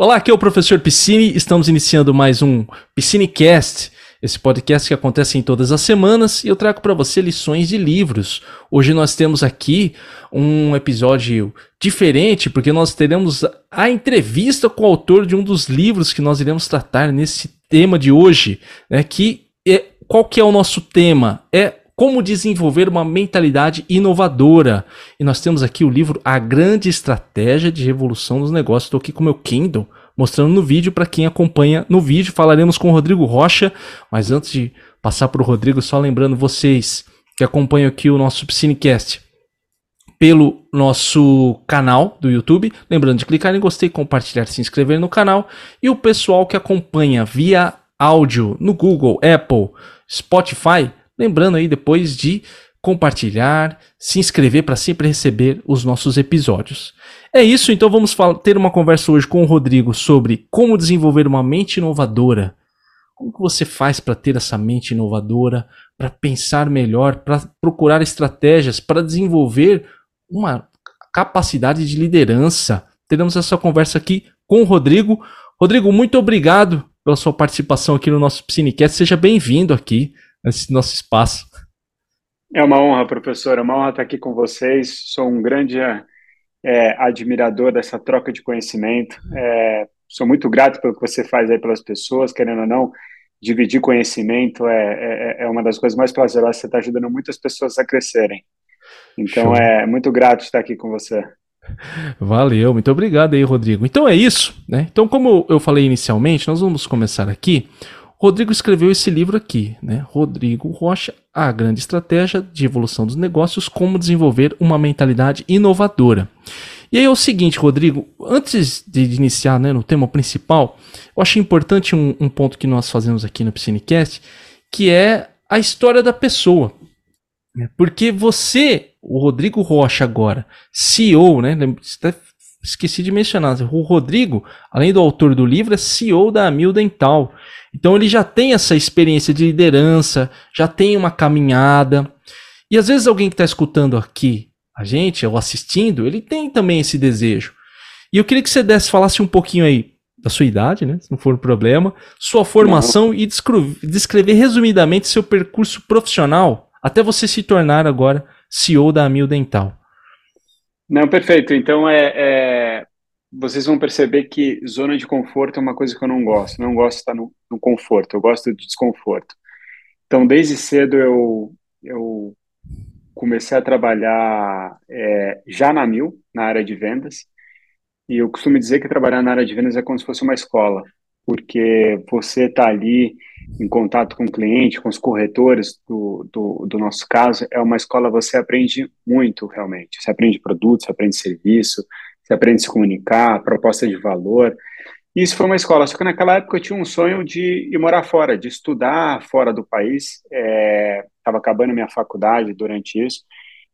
Olá, aqui é o professor Piscine. Estamos iniciando mais um Piscinecast, esse podcast que acontece em todas as semanas e eu trago para você lições de livros. Hoje nós temos aqui um episódio diferente porque nós teremos a entrevista com o autor de um dos livros que nós iremos tratar nesse tema de hoje, né? Que é qual que é o nosso tema? É como desenvolver uma mentalidade inovadora. E nós temos aqui o livro A Grande Estratégia de Revolução dos Negócios. Estou aqui com o meu Kindle, mostrando no vídeo para quem acompanha no vídeo. Falaremos com o Rodrigo Rocha, mas antes de passar para o Rodrigo, só lembrando vocês que acompanham aqui o nosso Piscinecast pelo nosso canal do YouTube. Lembrando de clicar em gostei, compartilhar, se inscrever no canal. E o pessoal que acompanha via áudio no Google, Apple, Spotify, Lembrando aí depois de compartilhar, se inscrever para sempre receber os nossos episódios. É isso, então vamos ter uma conversa hoje com o Rodrigo sobre como desenvolver uma mente inovadora. Como que você faz para ter essa mente inovadora, para pensar melhor, para procurar estratégias, para desenvolver uma capacidade de liderança? Teremos essa conversa aqui com o Rodrigo. Rodrigo, muito obrigado pela sua participação aqui no nosso Cinecast. Seja bem-vindo aqui nesse nosso espaço. É uma honra, professor, é uma honra estar aqui com vocês. Sou um grande é, admirador dessa troca de conhecimento. É, sou muito grato pelo que você faz aí pelas pessoas, querendo ou não, dividir conhecimento é, é, é uma das coisas mais prazerosas. Você está ajudando muitas pessoas a crescerem. Então, Show. é muito grato estar aqui com você. Valeu, muito obrigado aí, Rodrigo. Então é isso, né? Então, como eu falei inicialmente, nós vamos começar aqui Rodrigo escreveu esse livro aqui, né? Rodrigo Rocha, A Grande Estratégia de Evolução dos Negócios, Como Desenvolver uma Mentalidade Inovadora. E aí é o seguinte, Rodrigo, antes de iniciar né, no tema principal, eu acho importante um, um ponto que nós fazemos aqui no Piscinecast, que é a história da pessoa. Né? Porque você, o Rodrigo Rocha agora, CEO, né? Esqueci de mencionar, o Rodrigo, além do autor do livro, é CEO da Amil Dental. Então ele já tem essa experiência de liderança, já tem uma caminhada. E às vezes alguém que está escutando aqui a gente, ou assistindo, ele tem também esse desejo. E eu queria que você desse, falasse um pouquinho aí da sua idade, né? Se não for um problema, sua formação e descrever resumidamente seu percurso profissional até você se tornar agora CEO da Amil Dental. Não, perfeito. Então é, é, vocês vão perceber que zona de conforto é uma coisa que eu não gosto. Não gosto de estar no, no conforto, eu gosto de desconforto. Então, desde cedo eu, eu comecei a trabalhar é, já na Mil, na área de vendas. E eu costumo dizer que trabalhar na área de vendas é como se fosse uma escola, porque você está ali em contato com o cliente, com os corretores do, do, do, nosso caso, é uma escola, você aprende muito realmente. Você aprende produto, você aprende serviço, você aprende a se comunicar, proposta de valor. Isso foi uma escola, só que naquela época eu tinha um sonho de ir morar fora, de estudar fora do país. Estava é, acabando minha faculdade durante isso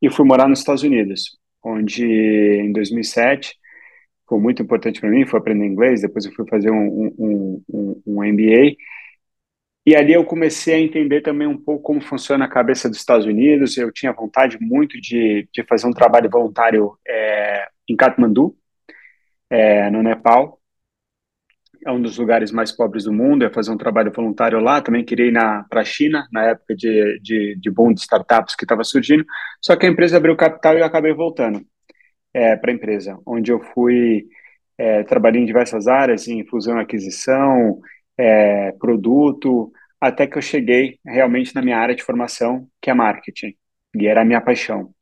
e fui morar nos Estados Unidos, onde em 2007 foi muito importante para mim, foi aprender inglês, depois eu fui fazer um, um, um, um MBA e ali eu comecei a entender também um pouco como funciona a cabeça dos Estados Unidos. Eu tinha vontade muito de, de fazer um trabalho voluntário é, em Kathmandu, é, no Nepal. É um dos lugares mais pobres do mundo. Eu fazer um trabalho voluntário lá. Também queria ir para a China, na época de, de, de boom de startups que estava surgindo. Só que a empresa abriu capital e eu acabei voltando é, para a empresa, onde eu fui. É, trabalhei em diversas áreas, em fusão e aquisição, é, produto, até que eu cheguei realmente na minha área de formação, que é marketing, e era a minha paixão.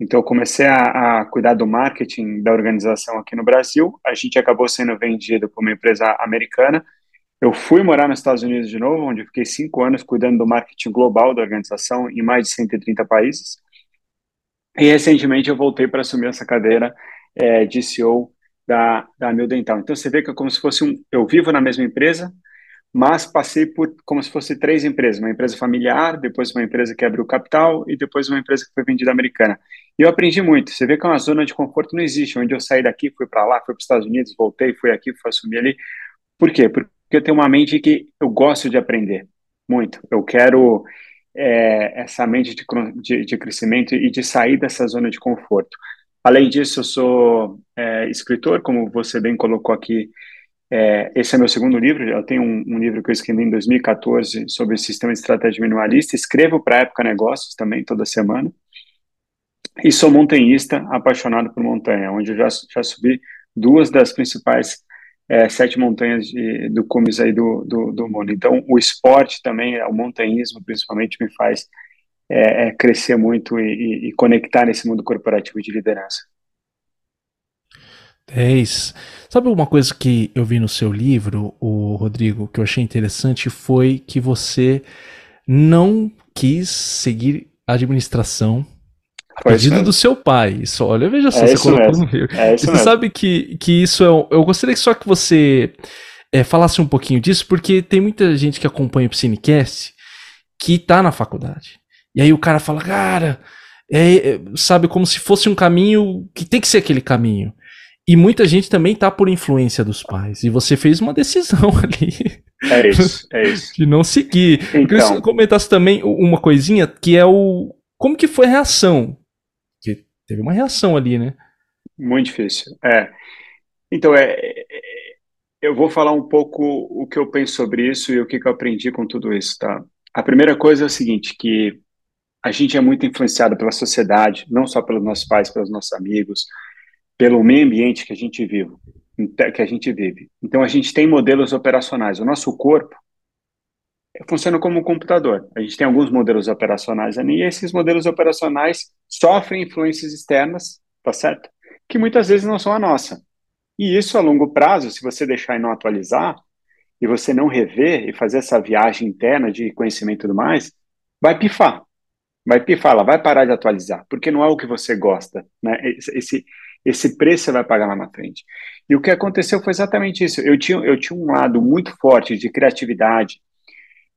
Então, eu comecei a, a, cuidar do marketing da organização aqui no Brasil. A gente acabou sendo vendido por uma empresa americana. Eu fui morar nos Estados Unidos de novo, onde fiquei cinco anos cuidando do marketing global da organização em mais de 130 países. E recentemente eu voltei para assumir essa cadeira é, de CEO da, da Mil Dental. Então, você vê que é como se fosse um. Eu vivo na mesma empresa, mas passei por como se fosse três empresas, uma empresa familiar, depois uma empresa que abriu capital e depois uma empresa que foi vendida americana. E eu aprendi muito. Você vê que uma zona de conforto não existe, onde eu saí daqui, fui para lá, fui para os Estados Unidos, voltei, fui aqui, fui assumir ali. Por quê? Porque eu tenho uma mente que eu gosto de aprender muito. Eu quero é, essa mente de, de, de, crescimento e de sair dessa zona de conforto. Além disso, eu sou é, escritor, como você bem colocou aqui É, esse é meu segundo livro. Eu tenho um, um, livro que eu escrevi em 2014 sobre sistema de estratégia minimalista. Escrevo para a Época Negócios também, toda semana. E sou montanhista, apaixonado por montanha, onde eu já, já subi duas das principais é, sete montanhas de, do cumes aí do, do, do, mundo. Então, o esporte também, o montanhismo principalmente, me faz é, é, crescer muito e, e, conectar nesse mundo corporativo de liderança. 10. Sabe uma coisa que eu vi no seu livro, o Rodrigo, que eu achei interessante foi que você não quis seguir administração pedido do seu pai. Isso, olha, veja só, é você colocou mesmo. no livro. É você mesmo. sabe que, que isso é. Eu gostaria só que você é, falasse um pouquinho disso, porque tem muita gente que acompanha o Cinecast que tá na faculdade. E aí o cara fala, cara, é, é, sabe, como se fosse um caminho que tem que ser aquele caminho. E muita gente também tá por influência dos pais. E você fez uma decisão ali. É isso, é isso. De não seguir. Então, Eu queria que você comentasse também uma coisinha que é o. Como que foi a reação? Porque teve uma reação ali, né? Muito difícil. É. Então, é, é, eu vou falar um pouco o que eu penso sobre isso e o que, que eu aprendi com tudo isso, tá? A primeira coisa é o seguinte, que a gente é muito influenciado pela sociedade, não só pelos nossos pais, pelos nossos amigos, pelo meio ambiente que a gente vive, que a gente vive. Então a gente tem modelos operacionais. O nosso corpo funciona como um computador. A gente tem alguns modelos operacionais ali, e esses modelos operacionais sofrem influências externas, tá certo? Que muitas vezes não são a nossa. E isso a longo prazo, se você deixar e não atualizar, e você não rever e fazer essa viagem interna de conhecimento e tudo mais, vai pifar. Vai pifar, ela vai parar de atualizar, porque não é o que você gosta, né? Esse, esse preço você vai pagar lá na frente. E o que aconteceu foi exatamente isso. Eu tinha, eu tinha um lado muito forte de criatividade,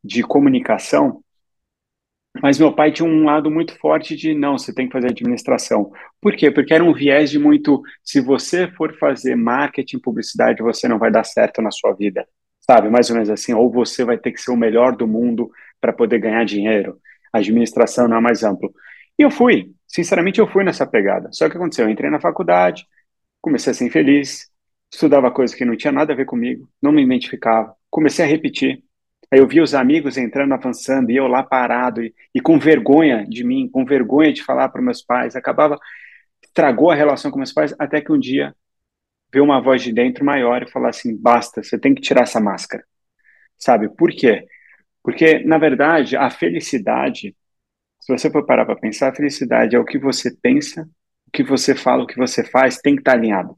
de comunicação, mas meu pai tinha um lado muito forte de não, você tem que fazer administração. Por quê? Porque era um viés de muito, se você for fazer marketing, publicidade, você não vai dar certo na sua vida. Sabe, mais ou menos assim, ou você vai ter que ser o melhor do mundo para poder ganhar dinheiro. A administração não é mais amplo. E eu fui, sinceramente, eu fui nessa pegada. Só que aconteceu, eu entrei na faculdade, comecei a ser infeliz, estudava coisas que não tinha nada a ver comigo, não me identificava, comecei a repetir. Aí eu vi os amigos entrando, avançando, e eu lá parado, e, e com vergonha de mim, com vergonha de falar para meus pais, acabava, estragou a relação com meus pais, até que um dia veio uma voz de dentro maior e falou assim: basta, você tem que tirar essa máscara. Sabe por quê? Porque, na verdade, a felicidade se você for parar para pensar, felicidade é o que você pensa, o que você fala, o que você faz, tem que estar tá alinhado.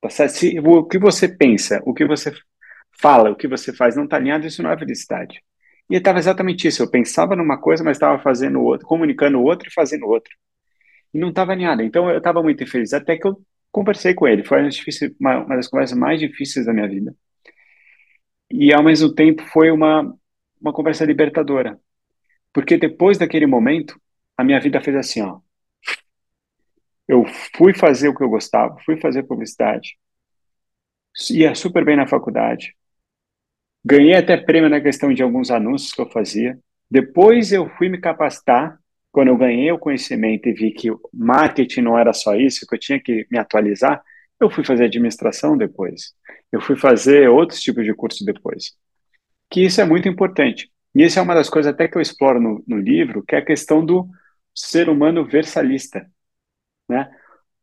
Tá certo? Se o que você pensa, o que você fala, o que você faz não está alinhado, isso não é felicidade. E estava exatamente isso. Eu pensava numa coisa, mas estava fazendo outra, comunicando outra e fazendo outra. E não estava alinhado. Então eu estava muito infeliz. Até que eu conversei com ele. Foi uma, uma das conversas mais difíceis da minha vida. E ao mesmo tempo foi uma, uma conversa libertadora. Porque depois daquele momento, a minha vida fez assim, ó. Eu fui fazer o que eu gostava, fui fazer publicidade, ia super bem na faculdade, ganhei até prêmio na questão de alguns anúncios que eu fazia. Depois eu fui me capacitar, quando eu ganhei o conhecimento e vi que marketing não era só isso, que eu tinha que me atualizar, eu fui fazer administração depois. Eu fui fazer outros tipos de curso depois. Que isso é muito importante. E isso é uma das coisas até que eu exploro no, no livro, que é a questão do ser humano versalista, né?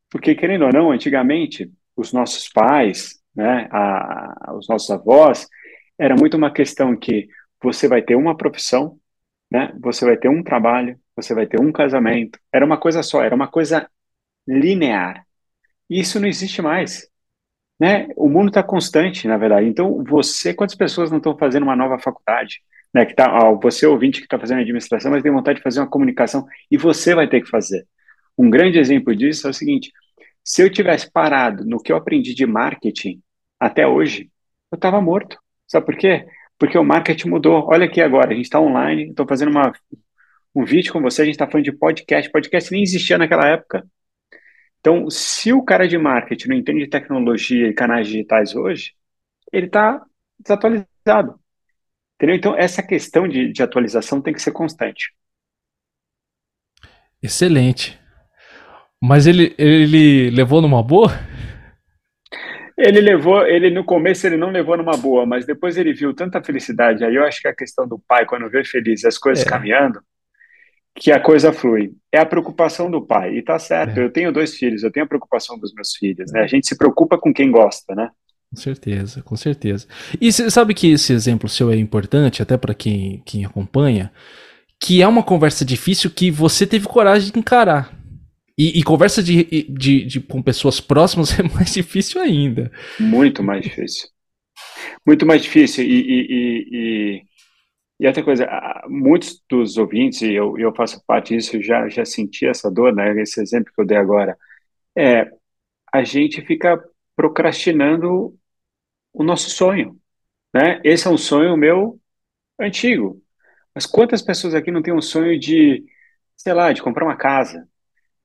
Porque, querendo ou não, antigamente, os nossos pais, né, a, os nossos avós, era muito uma questão que você vai ter uma profissão, né, você vai ter um trabalho, você vai ter um casamento, era uma coisa só, era uma coisa linear. E isso não existe mais. Né? O mundo está constante, na verdade. Então, você, quantas pessoas não estão fazendo uma nova faculdade? Né, que tá, ó, você ouvinte que está fazendo administração, mas tem vontade de fazer uma comunicação e você vai ter que fazer. Um grande exemplo disso é o seguinte: se eu tivesse parado no que eu aprendi de marketing até hoje, eu estava morto. Sabe por quê? Porque o marketing mudou. Olha aqui agora, a gente está online, estou fazendo uma, um vídeo com você, a gente está falando de podcast. Podcast nem existia naquela época. Então, se o cara de marketing não entende de tecnologia e canais digitais hoje, ele está desatualizado. Entendeu? Então, essa questão de, de atualização tem que ser constante. Excelente. Mas ele, ele levou numa boa? Ele levou, ele no começo ele não levou numa boa, mas depois ele viu tanta felicidade. Aí eu acho que a questão do pai, quando vê feliz as coisas é. caminhando, que a coisa flui. É a preocupação do pai. E tá certo, é. eu tenho dois filhos, eu tenho a preocupação dos meus filhos, né? A gente se preocupa com quem gosta, né? Com certeza, com certeza. E você sabe que esse exemplo seu é importante, até para quem, quem acompanha, que é uma conversa difícil que você teve coragem de encarar. E, e conversa de, de, de, com pessoas próximas é mais difícil ainda. Muito mais difícil. Muito mais difícil. E, e, e, e outra coisa, muitos dos ouvintes, e eu, eu faço parte disso, já, já senti essa dor, né? Esse exemplo que eu dei agora. É, a gente fica procrastinando o nosso sonho, né? Esse é um sonho meu antigo. Mas quantas pessoas aqui não têm um sonho de, sei lá, de comprar uma casa,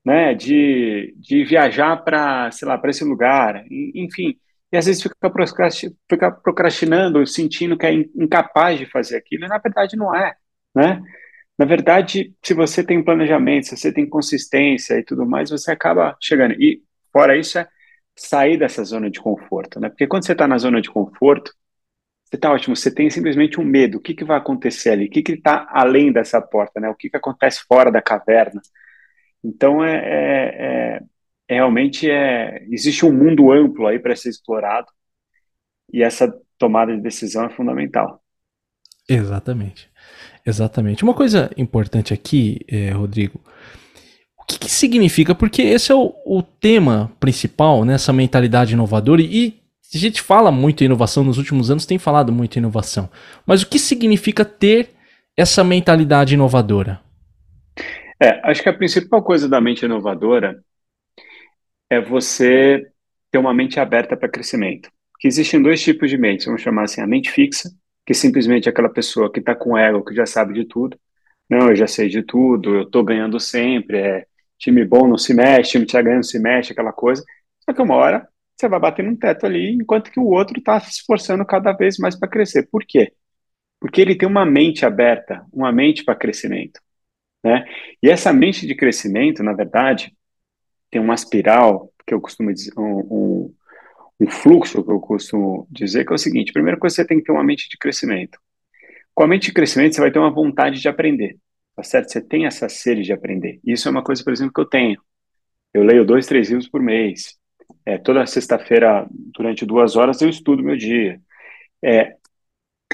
né? De, de viajar para, sei lá, para esse lugar, enfim. E às vezes fica, procrastinando, sentindo que é incapaz de fazer aquilo, e na verdade não é, né? Na verdade, se você tem planejamento, se você tem consistência e tudo mais, você acaba chegando. E fora isso, é sair dessa zona de conforto, né? Porque quando você está na zona de conforto, você está ótimo, você tem simplesmente um medo. O que, que vai acontecer ali? O que está além dessa porta, né? O que, que acontece fora da caverna? Então, é, é, é, é realmente é, existe um mundo amplo aí para ser explorado e essa tomada de decisão é fundamental. Exatamente. Exatamente. Uma coisa importante aqui, é, Rodrigo, o que, que, significa? Porque esse é o, o tema principal, né, essa mentalidade inovadora, e a gente fala muito em inovação nos últimos anos, tem falado muito em inovação. Mas o que significa ter essa mentalidade inovadora? É, acho que a principal coisa da mente inovadora é você ter uma mente aberta para crescimento. Que existem dois tipos de mente, vamos chamar assim, a mente fixa, que simplesmente é aquela pessoa que está com ego, que já sabe de tudo. Não, eu já sei de tudo, eu estou ganhando sempre, é, time bom não se mexe, time que tá ganhando se mexe, aquela coisa. Só que uma hora você vai bater num teto ali, enquanto que o outro está se esforçando cada vez mais para crescer. Por quê? Porque ele tem uma mente aberta, uma mente para crescimento. Né? E essa mente de crescimento, na verdade, tem uma espiral que eu costumo dizer, um, um, um fluxo que eu costumo dizer, que é o seguinte: primeira coisa, você tem que ter uma mente de crescimento. Com a mente de crescimento, você vai ter uma vontade de aprender. Tá certo? Você tem essa sede de aprender. Isso é uma coisa, por exemplo, que eu tenho. Eu leio dois, três livros por mês. É, toda sexta-feira, durante duas horas, eu estudo meu dia. É,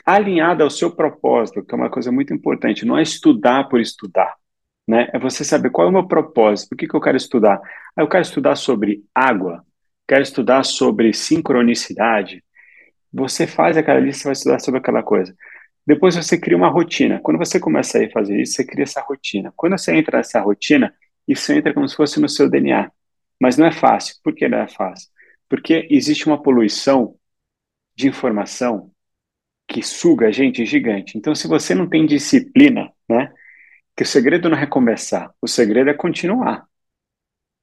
alinhada ao seu propósito, que é uma coisa muito importante. Não é estudar por estudar. Né? É você saber qual é o meu propósito, por que, que eu quero estudar. Ah, eu quero estudar sobre água, quero estudar sobre sincronicidade. Você faz aquela lista, você vai estudar sobre aquela coisa. Depois você cria uma rotina. Quando você começa a fazer isso, você cria essa rotina. Quando você entra nessa rotina, isso entra como se fosse no seu DNA. Mas não é fácil. Por que não é fácil? Porque existe uma poluição de informação que suga a gente gigante. Então, se você não tem disciplina, né? Que o segredo não é recomeçar, o segredo é continuar.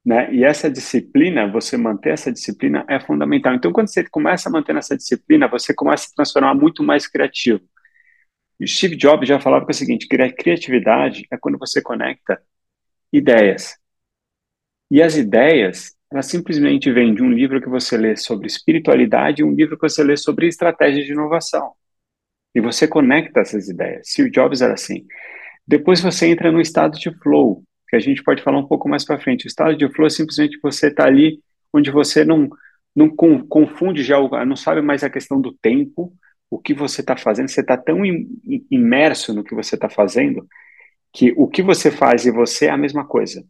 Né? E essa disciplina, você manter essa disciplina é fundamental. Então, quando você começa a manter essa disciplina, você começa a se transformar muito mais criativo. E Steve Jobs já falava que é o seguinte: criatividade é quando você conecta ideias. E as ideias, elas simplesmente vêm de um livro que você lê sobre espiritualidade e um livro que você lê sobre estratégia de inovação. E você conecta essas ideias. Steve Jobs era assim. Depois você entra no estado de flow, que a gente pode falar um pouco mais para frente. O estado de flow é simplesmente você estar tá ali onde você não, não confunde já, não sabe mais a questão do tempo, o que você está fazendo, você está tão imerso no que você está fazendo que o que você faz e você é a mesma coisa.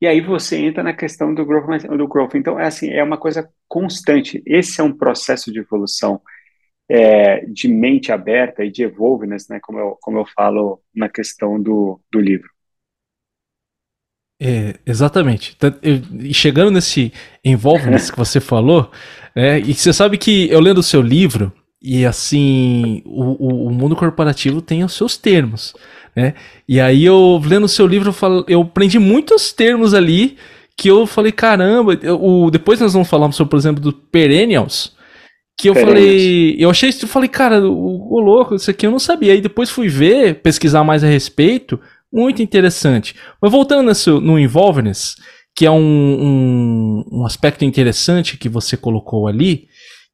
E aí você entra na questão do growth, do growth. Então, é assim, é uma coisa constante. Esse é um processo de evolução é, de mente aberta e de evolveness, né, como eu, como eu falo na questão do, do livro. É, exatamente. E chegando nesse envolvement que você falou, é, e você sabe que eu lendo o seu livro, e assim, o, o, mundo corporativo tem os seus termos, né? E aí eu, lendo o seu livro, eu, falo, eu aprendi muitos termos ali que eu falei, caramba, o, depois nós vamos falar sobre, por exemplo, do perennials, que eu falei, eu achei isso, eu falei, cara, o, o louco, isso aqui eu não sabia. Aí depois fui ver, pesquisar mais a respeito, muito interessante. Mas voltando nesse, no Involveness, que é um, um, um aspecto interessante que você colocou ali,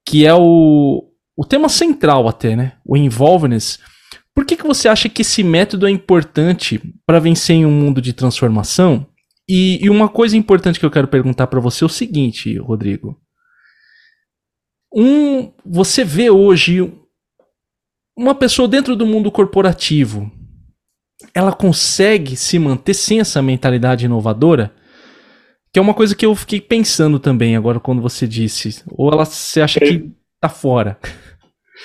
que é o, o tema central até, né? O involveness. Por que, que você acha que esse método é importante para vencer em um mundo de transformação? E, e, uma coisa importante que eu quero perguntar para você é o seguinte, Rodrigo. Um, você vê hoje uma pessoa dentro do mundo corporativo, ela consegue se manter sem essa mentalidade inovadora? Que é uma coisa que eu fiquei pensando também agora quando você disse. Ou ela você acha que tá fora?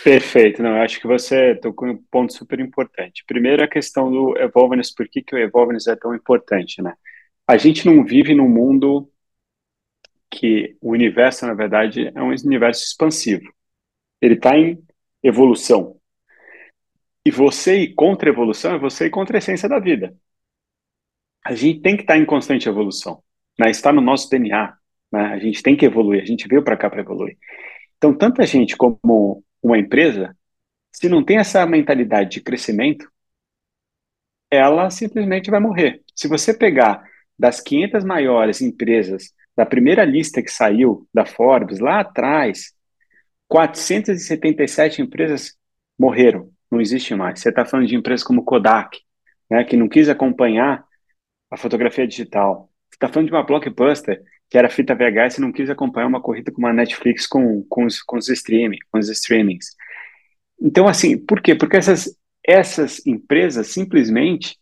Perfeito, não, acho que você tocou um ponto super importante. Primeiro, a questão do Evolveness, por que, que o Evolveness é tão importante, né? A gente não vive num mundo que o universo, na verdade, é um universo expansivo. Ele está em evolução. E você ir contra a evolução é você ir contra a essência da vida. A gente tem que estar tá em constante evolução. Né? Está no nosso DNA. Né? A gente tem que evoluir. A gente veio para cá para evoluir. Então, tanto a gente como uma empresa, se não tem essa mentalidade de crescimento, ela simplesmente vai morrer. Se você pegar das 500 maiores empresas da primeira lista que saiu da Forbes lá atrás, 477 empresas morreram, não existe mais. Você está falando de empresas como Kodak, né, que não quis acompanhar a fotografia digital. Você está falando de uma blockbuster que era fita VHS e não quis acompanhar uma corrida com uma Netflix com, com, os, com os streaming, com os streamings. Então, assim, por quê? Porque essas, essas empresas simplesmente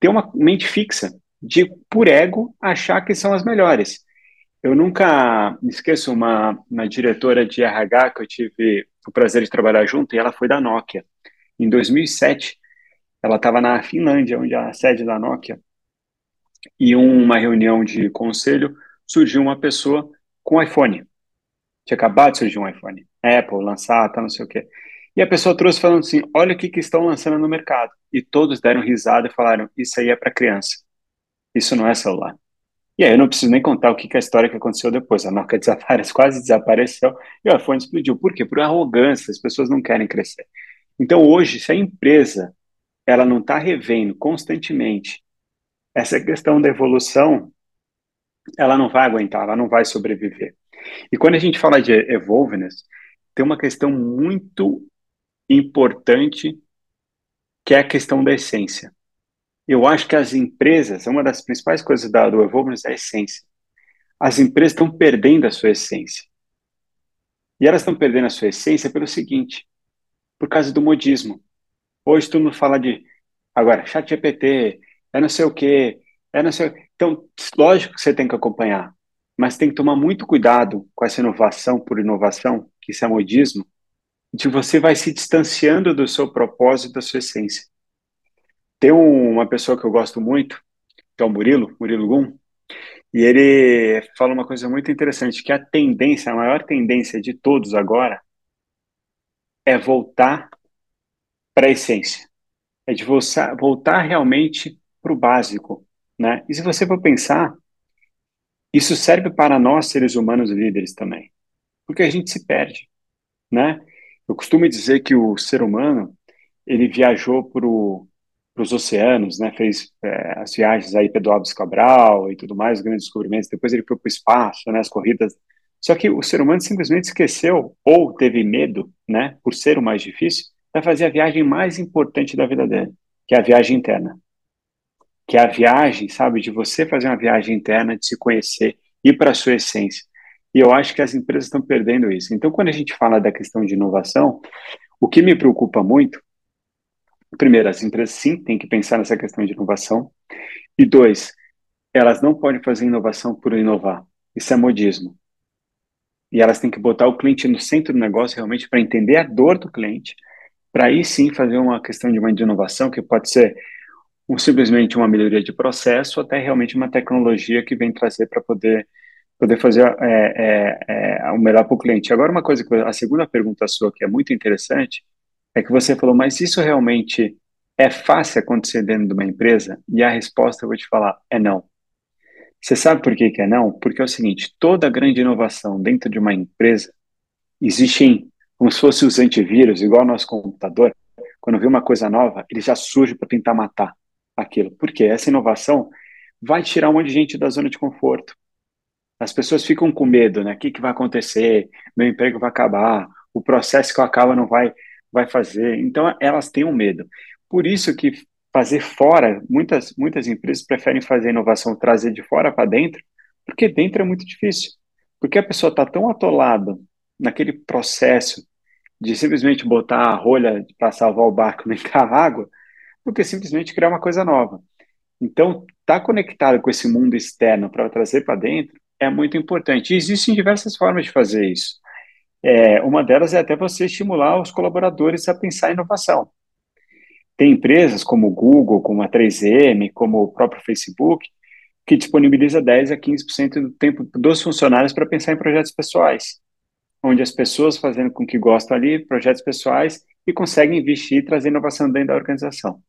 têm uma mente fixa de, por ego, achar que são as melhores. Eu nunca esqueço uma, uma diretora de RH que eu tive o prazer de trabalhar junto, e ela foi da Nokia. Em 2007, ela estava na Finlândia, onde é a sede da Nokia, e uma reunião de conselho surgiu uma pessoa com iPhone. Tinha acabado de surgir um iPhone. Apple, lançar, tá, não sei o quê. E a pessoa trouxe falando assim: olha o que, que estão lançando no mercado. E todos deram risada e falaram: isso aí é para criança. Isso não é celular. E aí eu não preciso nem contar o que, que é a história que aconteceu depois. A marca desaparece, quase desapareceu e o iPhone explodiu. Por quê? Por arrogância, as pessoas não querem crescer. Então hoje, se a empresa ela não está revendo constantemente essa questão da evolução, ela não vai aguentar, ela não vai sobreviver. E quando a gente fala de evolveness, tem uma questão muito importante que é a questão da essência. Eu acho que as empresas, uma das principais coisas da, do evolveness é a essência. As empresas estão perdendo a sua essência. E elas estão perdendo a sua essência pelo seguinte, por causa do modismo. Hoje todo mundo fala de, agora, chat GPT, é não sei o quê, é não sei Então, lógico que você tem que acompanhar, mas tem que tomar muito cuidado com essa inovação por inovação, que isso é modismo, de você vai se distanciando do seu propósito, da sua essência. Tem uma pessoa que eu gosto muito, que é o Murilo, Murilo Gum, e ele fala uma coisa muito interessante, que a tendência, a maior tendência de todos agora é voltar para a essência. É de voltar, voltar realmente para o básico, né? E se você for pensar, isso serve para nós, seres humanos líderes também, porque a gente se perde, né? Eu costumo dizer que o ser humano, ele viajou para os oceanos, né? Fez é, as viagens aí Pedro Alves Cabral e tudo mais, os grandes descobrimentos. Depois ele foi para o espaço, né? As corridas. Só que o ser humano simplesmente esqueceu ou teve medo, né? Por ser o mais difícil, para fazer a viagem mais importante da vida dele, que é a viagem interna que é a viagem, sabe, de você fazer uma viagem interna, de se conhecer, ir para a sua essência. E eu acho que as empresas estão perdendo isso. Então, quando a gente fala da questão de inovação, o que me preocupa muito, primeiro, as empresas sim têm que pensar nessa questão de inovação, e dois, elas não podem fazer inovação por inovar. Isso é modismo. E elas têm que botar o cliente no centro do negócio realmente para entender a dor do cliente, para aí sim fazer uma questão de uma inovação que pode ser um, simplesmente uma melhoria de processo até realmente uma tecnologia que vem trazer para poder poder fazer é, é, é, o melhor para o cliente. Agora, uma coisa que a segunda pergunta sua que é muito interessante é que você falou, mas isso realmente é fácil acontecer dentro de uma empresa? E a resposta eu vou te falar é não. Você sabe por que, que é não? Porque é o seguinte: toda grande inovação dentro de uma empresa existem como se fossem os antivírus, igual o nosso computador. Quando vê uma coisa nova, ele já surge para tentar matar aquilo. Porque essa inovação, vai tirar um monte de gente da zona de conforto. As pessoas ficam com medo, né? O que, que vai acontecer? Meu emprego vai acabar, o processo que eu acabo não vai, vai fazer. Então, elas têm um medo. Por isso que fazer fora, muitas, muitas empresas preferem fazer inovação, trazer de fora para dentro, porque dentro é muito difícil. Porque a pessoa está tão atolada naquele processo de simplesmente botar a rolha para salvar o barco nem entrar água, do que simplesmente criar uma coisa nova. Então, estar tá conectado com esse mundo externo para trazer para dentro é muito importante. E existem diversas formas de fazer isso. É, uma delas é até você estimular os colaboradores a pensar em inovação. Tem empresas como o Google, como a 3M, como o próprio Facebook, que disponibiliza 10 a 15% do tempo dos funcionários para pensar em projetos pessoais, onde as pessoas fazendo com que gostam ali, projetos pessoais, e conseguem investir e trazer inovação dentro da organização.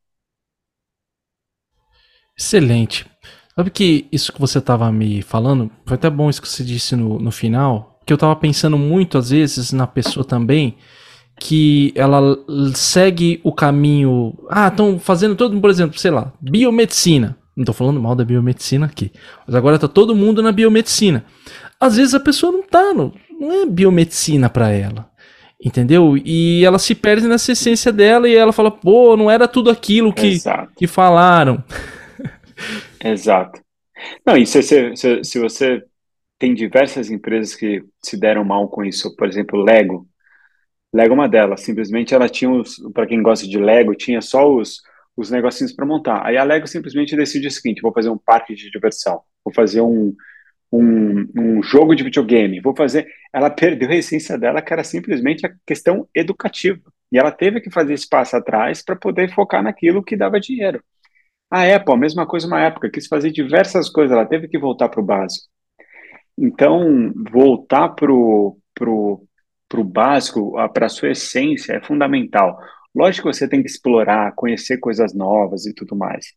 Excelente. Sabe que isso que você estava me falando, foi até bom isso que você disse no, no final, que eu estava pensando muito às vezes na pessoa também, que ela segue o caminho. Ah, estão fazendo todo, por exemplo, sei lá, biomedicina. Não estou falando mal da biomedicina aqui. Mas agora está todo mundo na biomedicina. Às vezes a pessoa não tá, no, não é biomedicina para ela. Entendeu? E ela se perde nessa essência dela e ela fala, pô, não era tudo aquilo que, que falaram. Exato. Não, e se, se, se, você tem diversas empresas que se deram mal com isso, por exemplo, Lego. Lego é uma delas, simplesmente ela tinha para quem gosta de Lego, tinha só os, os negocinhos para montar. Aí a Lego simplesmente decide o seguinte: vou fazer um parque de diversão, vou fazer um, um, um, jogo de videogame, vou fazer. Ela perdeu a essência dela, que era simplesmente a questão educativa. E ela teve que fazer esse passo atrás para poder focar naquilo que dava dinheiro. A Apple, a mesma coisa uma época, quis fazer diversas coisas, ela teve que voltar para o básico. Então, voltar para o pro, pro básico, para a sua essência, é fundamental. Lógico que você tem que explorar, conhecer coisas novas e tudo mais.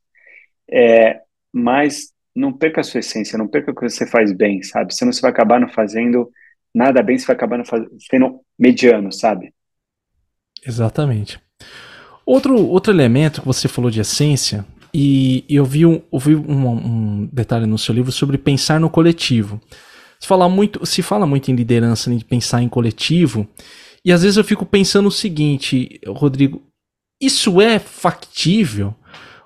É, mas não perca a sua essência, não perca o que você faz bem, sabe? Senão você vai acabar não fazendo nada bem, você vai acabar não fazendo, sendo mediano, sabe? Exatamente. Outro, outro elemento que você falou de essência e, eu vi, um, ouvi um, um, detalhe no seu livro sobre pensar no coletivo. Se fala muito, se fala muito em liderança, em pensar em coletivo, e às vezes eu fico pensando o seguinte, Rodrigo, isso é factível?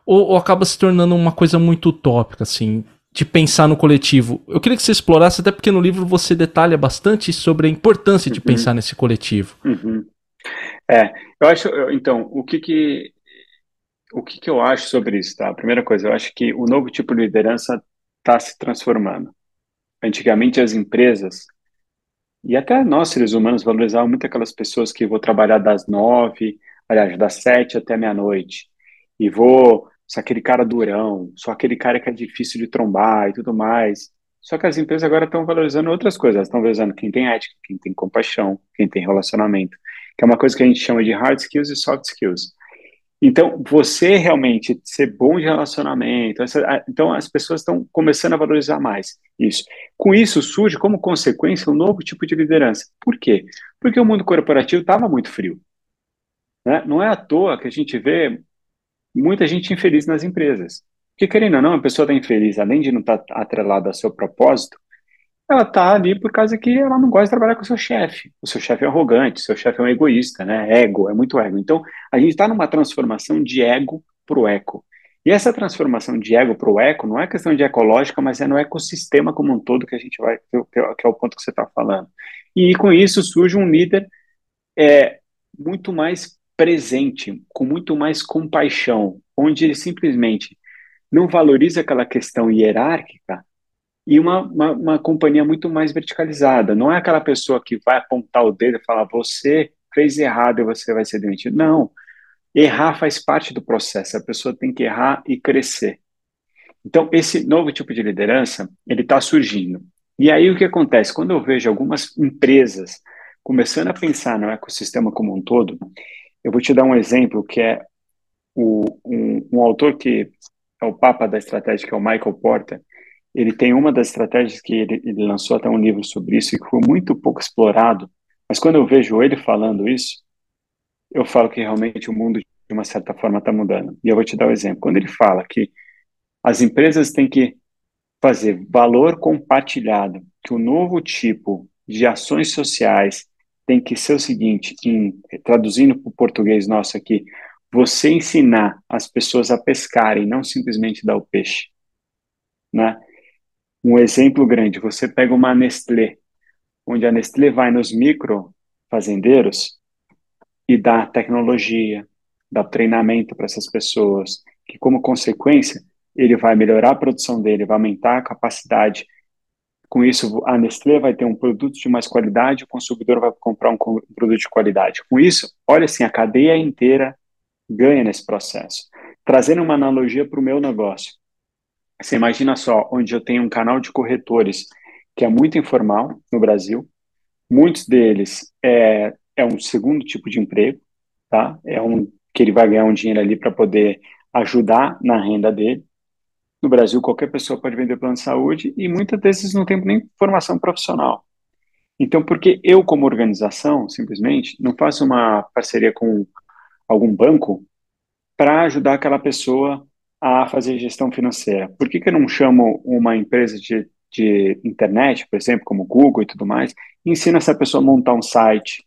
Ou, ou acaba se tornando uma coisa muito utópica, assim, de pensar no coletivo? Eu queria que você explorasse, até porque no livro você detalha bastante sobre a importância de uhum. pensar nesse coletivo. Uhum. É, eu acho, então, o que que o que, que eu acho sobre isso, tá? A primeira coisa, eu acho que o novo tipo de liderança está se transformando. Antigamente as empresas e até nós seres humanos valorizavam muito aquelas pessoas que vou trabalhar das nove, aliás, das sete até meia-noite e vou sou aquele cara durão, sou aquele cara que é difícil de trombar e tudo mais. Só que as empresas agora estão valorizando outras coisas, estão valorizando quem tem ética, quem tem compaixão, quem tem relacionamento, que é uma coisa que a gente chama de hard skills e soft skills. Então, você realmente ser bom de relacionamento, essa, então as pessoas estão começando a valorizar mais isso. Com isso surge como consequência um novo tipo de liderança. Por quê? Porque o mundo corporativo estava muito frio. Né? Não é à toa que a gente vê muita gente infeliz nas empresas. Porque, querendo ou não, a pessoa está infeliz, além de não estar tá atrelada ao seu propósito, ela está ali por causa que ela não gosta de trabalhar com o seu chefe. O seu chefe é arrogante, o seu chefe é um egoísta, né? Ego, é muito ego. Então, a gente está numa transformação de ego para o eco. E essa transformação de ego para o eco não é questão de ecológica, mas é no ecossistema como um todo que a gente vai, que é o ponto que você está falando. E com isso surge um líder é, muito mais presente, com muito mais compaixão, onde ele simplesmente não valoriza aquela questão hierárquica, e uma, uma, uma, companhia muito mais verticalizada. Não é aquela pessoa que vai apontar o dedo e falar você fez errado e você vai ser demitido. Não. Errar faz parte do processo. A pessoa tem que errar e crescer. Então, esse novo tipo de liderança, ele está surgindo. E aí o que acontece? Quando eu vejo algumas empresas começando a pensar no ecossistema como um todo, eu vou te dar um exemplo que é o, um, um autor que é o papa da estratégia, que é o Michael Porter, ele tem uma das estratégias que ele, ele lançou até um livro sobre isso e que foi muito pouco explorado, mas quando eu vejo ele falando isso, eu falo que realmente o mundo, de uma certa forma, está mudando. E eu vou te dar um exemplo. Quando ele fala que as empresas têm que fazer valor compartilhado, que o novo tipo de ações sociais tem que ser o seguinte, em, traduzindo para o português nosso aqui, você ensinar as pessoas a pescarem, não simplesmente dar o peixe. Né? Um exemplo grande, você pega uma Nestlé, onde a Nestlé vai nos micro fazendeiros e dá tecnologia, dá treinamento para essas pessoas, que como consequência ele vai melhorar a produção dele, vai aumentar a capacidade. Com isso, a Nestlé vai ter um produto de mais qualidade, o consumidor vai comprar um produto de qualidade. Com isso, olha assim, a cadeia inteira ganha nesse processo. Trazendo uma analogia para o meu negócio. Você imagina só, onde eu tenho um canal de corretores que é muito informal no Brasil, muitos deles é, é um segundo tipo de emprego, tá? É um que ele vai ganhar um dinheiro ali para poder ajudar na renda dele. No Brasil, qualquer pessoa pode vender plano de saúde e muitas vezes não tem nem formação profissional. Então, porque eu, como organização, simplesmente, não faço uma parceria com algum banco para ajudar aquela pessoa a fazer gestão financeira? Por que, que eu não chamo uma empresa de, de internet, por exemplo, como Google e tudo mais, e ensino essa pessoa a montar um site,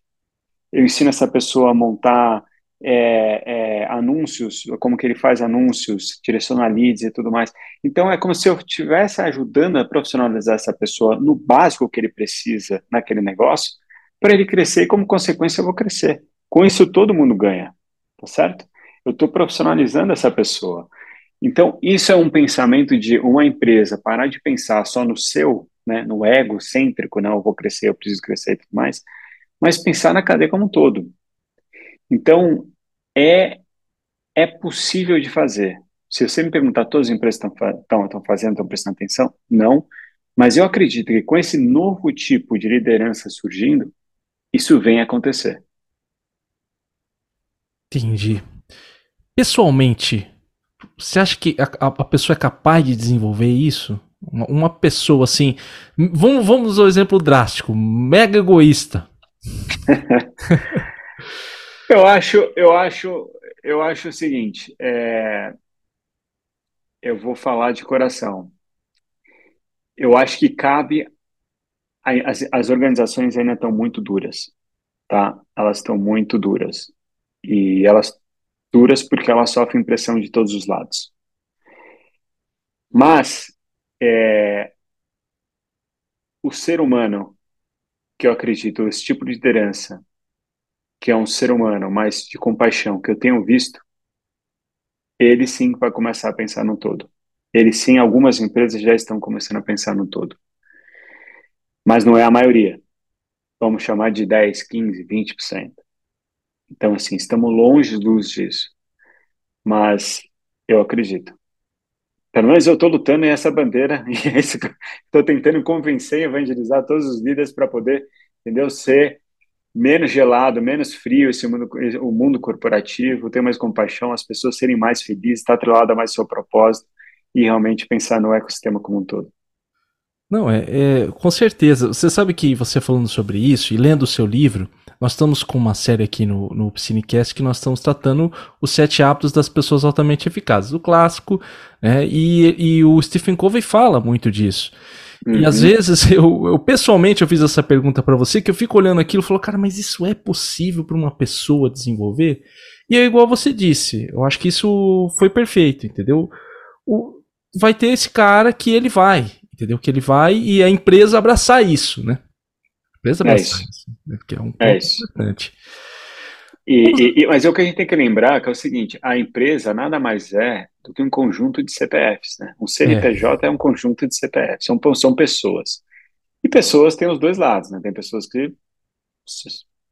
eu ensino essa pessoa a montar é, é, anúncios, como que ele faz anúncios, direciona leads e tudo mais. Então é como se eu estivesse ajudando a profissionalizar essa pessoa no básico que ele precisa naquele negócio, para ele crescer e como consequência eu vou crescer. Com isso todo mundo ganha, tá certo? Eu estou profissionalizando essa pessoa. Então, isso é um pensamento de uma empresa parar de pensar só no seu, né, no ego cêntrico, não, eu vou crescer, eu preciso crescer e tudo mais, mas pensar na cadeia como um todo. Então, é, é possível de fazer. Se você me perguntar, todas as empresas estão, fazendo, estão prestando atenção? Não. Mas eu acredito que com esse novo tipo de liderança surgindo, isso vem acontecer. Entendi. Pessoalmente, você acha que a, a pessoa é capaz de desenvolver isso? Uma, uma pessoa assim. Vamos, vamos ao exemplo drástico, mega egoísta. eu acho, eu acho, eu acho o seguinte. É, eu vou falar de coração. Eu acho que cabe. As, as organizações ainda estão muito duras, tá? Elas estão muito duras e elas duras porque elas sofrem pressão de todos os lados. Mas é, o ser humano, que eu acredito, esse tipo de liderança, que é um ser humano mais de compaixão, que eu tenho visto, ele sim vai começar a pensar no todo. Ele sim, algumas empresas já estão começando a pensar no todo. Mas não é a maioria. Vamos chamar de 10, 15, 20%. Então, assim, estamos longe disso. Mas eu acredito. Pelo menos eu estou lutando essa bandeira e estou tentando convencer e evangelizar todos os líderes para poder, entendeu, ser menos gelado, menos frio esse mundo, o mundo corporativo, ter mais compaixão, as pessoas serem mais felizes, estar atrelado a mais seu propósito e realmente pensar no ecossistema como um todo. Não, é, é, com certeza. Você sabe que você falando sobre isso e lendo o seu livro, nós estamos com uma série aqui no, no Piscinecast que nós estamos tratando os sete hábitos das pessoas altamente eficazes, o clássico, né? E, e o Stephen Covey fala muito disso. Uhum. E às uhum. vezes eu, eu, pessoalmente eu fiz essa pergunta para você que eu fico olhando aquilo e falo, cara, mas isso é possível para uma pessoa desenvolver? E é igual você disse, eu acho que isso foi perfeito, entendeu? O, vai ter esse cara que ele vai, entendeu? Que ele vai e a empresa abraçar isso, né? A empresa é abraçar é isso. isso né? Que é um é isso. importante. E, e, mas é o que a gente tem que lembrar que é o seguinte: a empresa nada mais é do que um conjunto de CPFs, né? Um CNPJ é, é um conjunto de CPFs, são, são pessoas. E pessoas têm os dois lados, né? Tem pessoas que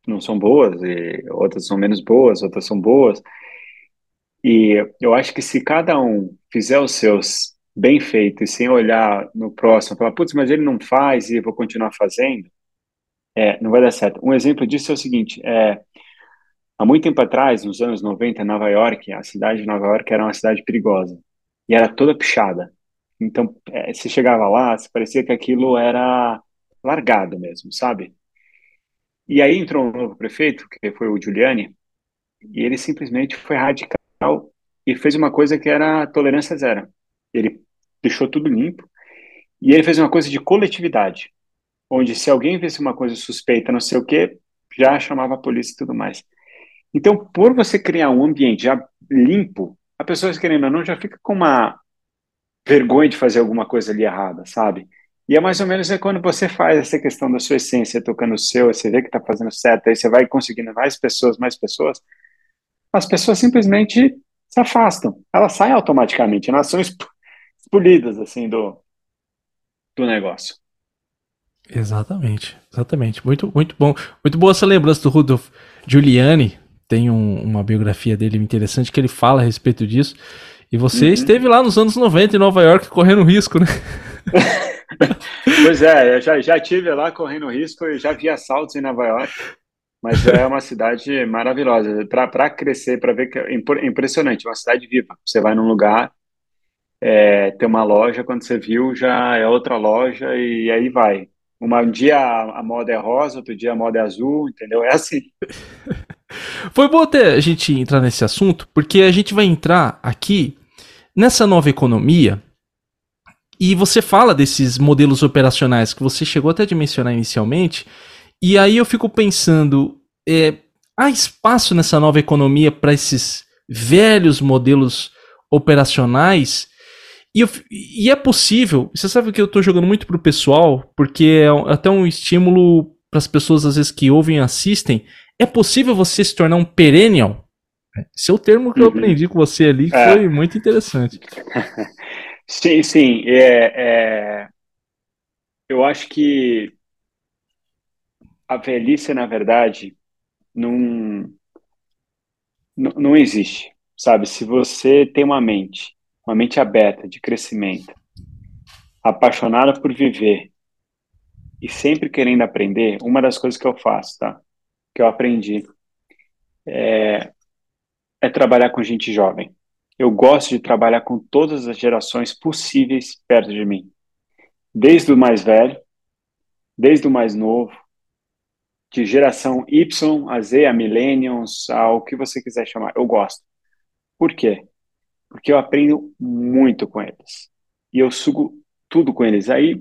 não são boas, e outras são menos boas, outras são boas. E eu acho que se cada um fizer os seus bem feito e sem olhar no próximo, falar, putz, mas ele não faz e eu vou continuar fazendo, é, não vai dar certo. Um exemplo disso é o seguinte, é, há muito tempo atrás, nos anos 90, Nova York, a cidade de Nova York era uma cidade perigosa e era toda pichada. Então, é, você chegava lá, parecia que aquilo era largado mesmo, sabe? E aí entrou um novo prefeito, que foi o Giuliani, e ele simplesmente foi radical e fez uma coisa que era tolerância zero. Ele deixou tudo limpo E ele fez uma coisa de coletividade, onde se alguém visse uma coisa suspeita, não sei o quê, já chamava a polícia e tudo mais. Então, por você criar um ambiente já limpo, a pessoa, querendo ou não, já fica com uma vergonha de fazer alguma coisa ali errada, sabe? E é mais ou menos é quando você faz essa questão da sua essência tocando o seu, você vê que está fazendo certo, aí você vai conseguindo mais pessoas, mais pessoas, as pessoas simplesmente se afastam. Elas saem automaticamente, elas são expelidas assim do, do negócio. Exatamente, exatamente. Muito, muito bom. Muito boa essa lembrança do Rudolf Giuliani. Tem um, uma biografia dele interessante que ele fala a respeito disso. E você uhum. esteve lá nos anos 90 em Nova York correndo risco, né? pois é, eu já, já tive lá correndo risco e já vi assaltos em Nova York. Mas é uma cidade maravilhosa. Para crescer, para ver que é impressionante, uma cidade viva. Você vai num lugar, é, tem uma loja, quando você viu, já é outra loja e aí vai. Um dia a moda é rosa, outro dia a moda é azul, entendeu? É assim. Foi bom até a gente entrar nesse assunto, porque a gente vai entrar aqui nessa nova economia e você fala desses modelos operacionais que você chegou até de mencionar inicialmente, e aí eu fico pensando, é, há espaço nessa nova economia para esses velhos modelos operacionais? E, eu, e, é possível, você sabe que eu estou jogando muito pro pessoal, porque é até um estímulo para as pessoas às vezes que ouvem e assistem. É possível você se tornar um perennial? Esse é o termo que eu uhum. aprendi com você ali, que é. foi muito interessante. sim, sim. É, é, eu acho que a velhice, na verdade, não, não existe. Sabe, se você tem uma mente uma mente aberta, de crescimento, apaixonada por viver e sempre querendo aprender, uma das coisas que eu faço, tá? Que eu aprendi é, é trabalhar com gente jovem. Eu gosto de trabalhar com todas as gerações possíveis perto de mim. Desde o mais velho, desde o mais novo, de geração Y a Z, a Millennials, ao que você quiser chamar. Eu gosto. Por quê? Porque eu aprendo muito com eles. E eu sugo tudo com eles. Aí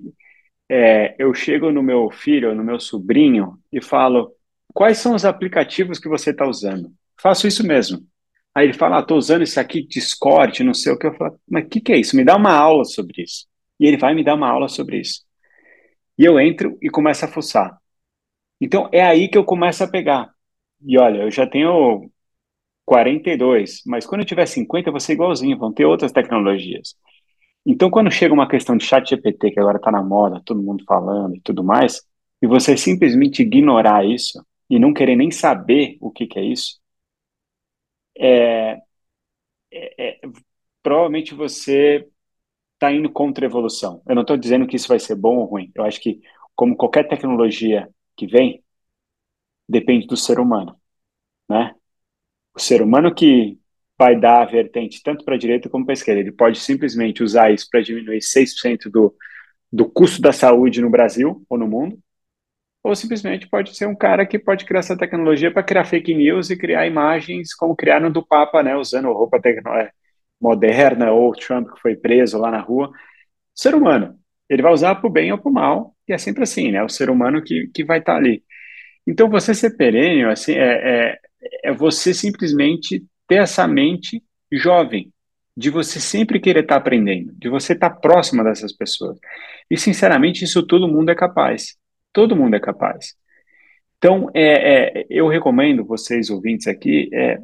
é, eu chego no meu filho, no meu sobrinho, e falo: quais são os aplicativos que você está usando? Faço isso mesmo. Aí ele fala: estou ah, usando isso aqui, Discord, não sei o que. Eu falo: mas o que, que é isso? Me dá uma aula sobre isso. E ele vai me dar uma aula sobre isso. E eu entro e começo a fuçar. Então é aí que eu começo a pegar. E olha, eu já tenho 42, mas quando tiver 50, eu vou ser igualzinho, vão ter outras tecnologias. Então, quando chega uma questão de chat GPT, que agora está na moda, todo mundo falando e tudo mais, e você simplesmente ignorar isso e não querer nem saber o que, que é isso, é, é, é, provavelmente você está indo contra a evolução. Eu não estou dizendo que isso vai ser bom ou ruim. Eu acho que, como qualquer tecnologia que vem, depende do ser humano, né? O ser humano que vai dar a vertente tanto para a direita como para a esquerda. Ele pode simplesmente usar isso para diminuir 6% do, do custo da saúde no Brasil ou no mundo, ou simplesmente pode ser um cara que pode criar essa tecnologia para criar fake news e criar imagens como criaram do Papa, né, usando roupa é, moderna, ou Trump que foi preso lá na rua. ser humano, ele vai usar para o bem ou para o mal, e é sempre assim, né, o ser humano que, que vai estar tá ali. Então, você ser perêneo, assim, é, é é você simplesmente ter essa mente jovem, de você sempre querer estar aprendendo, de você estar próxima dessas pessoas. E, sinceramente, isso todo mundo é capaz. Todo mundo é capaz. Então, é, é, eu recomendo vocês, ouvintes aqui, é,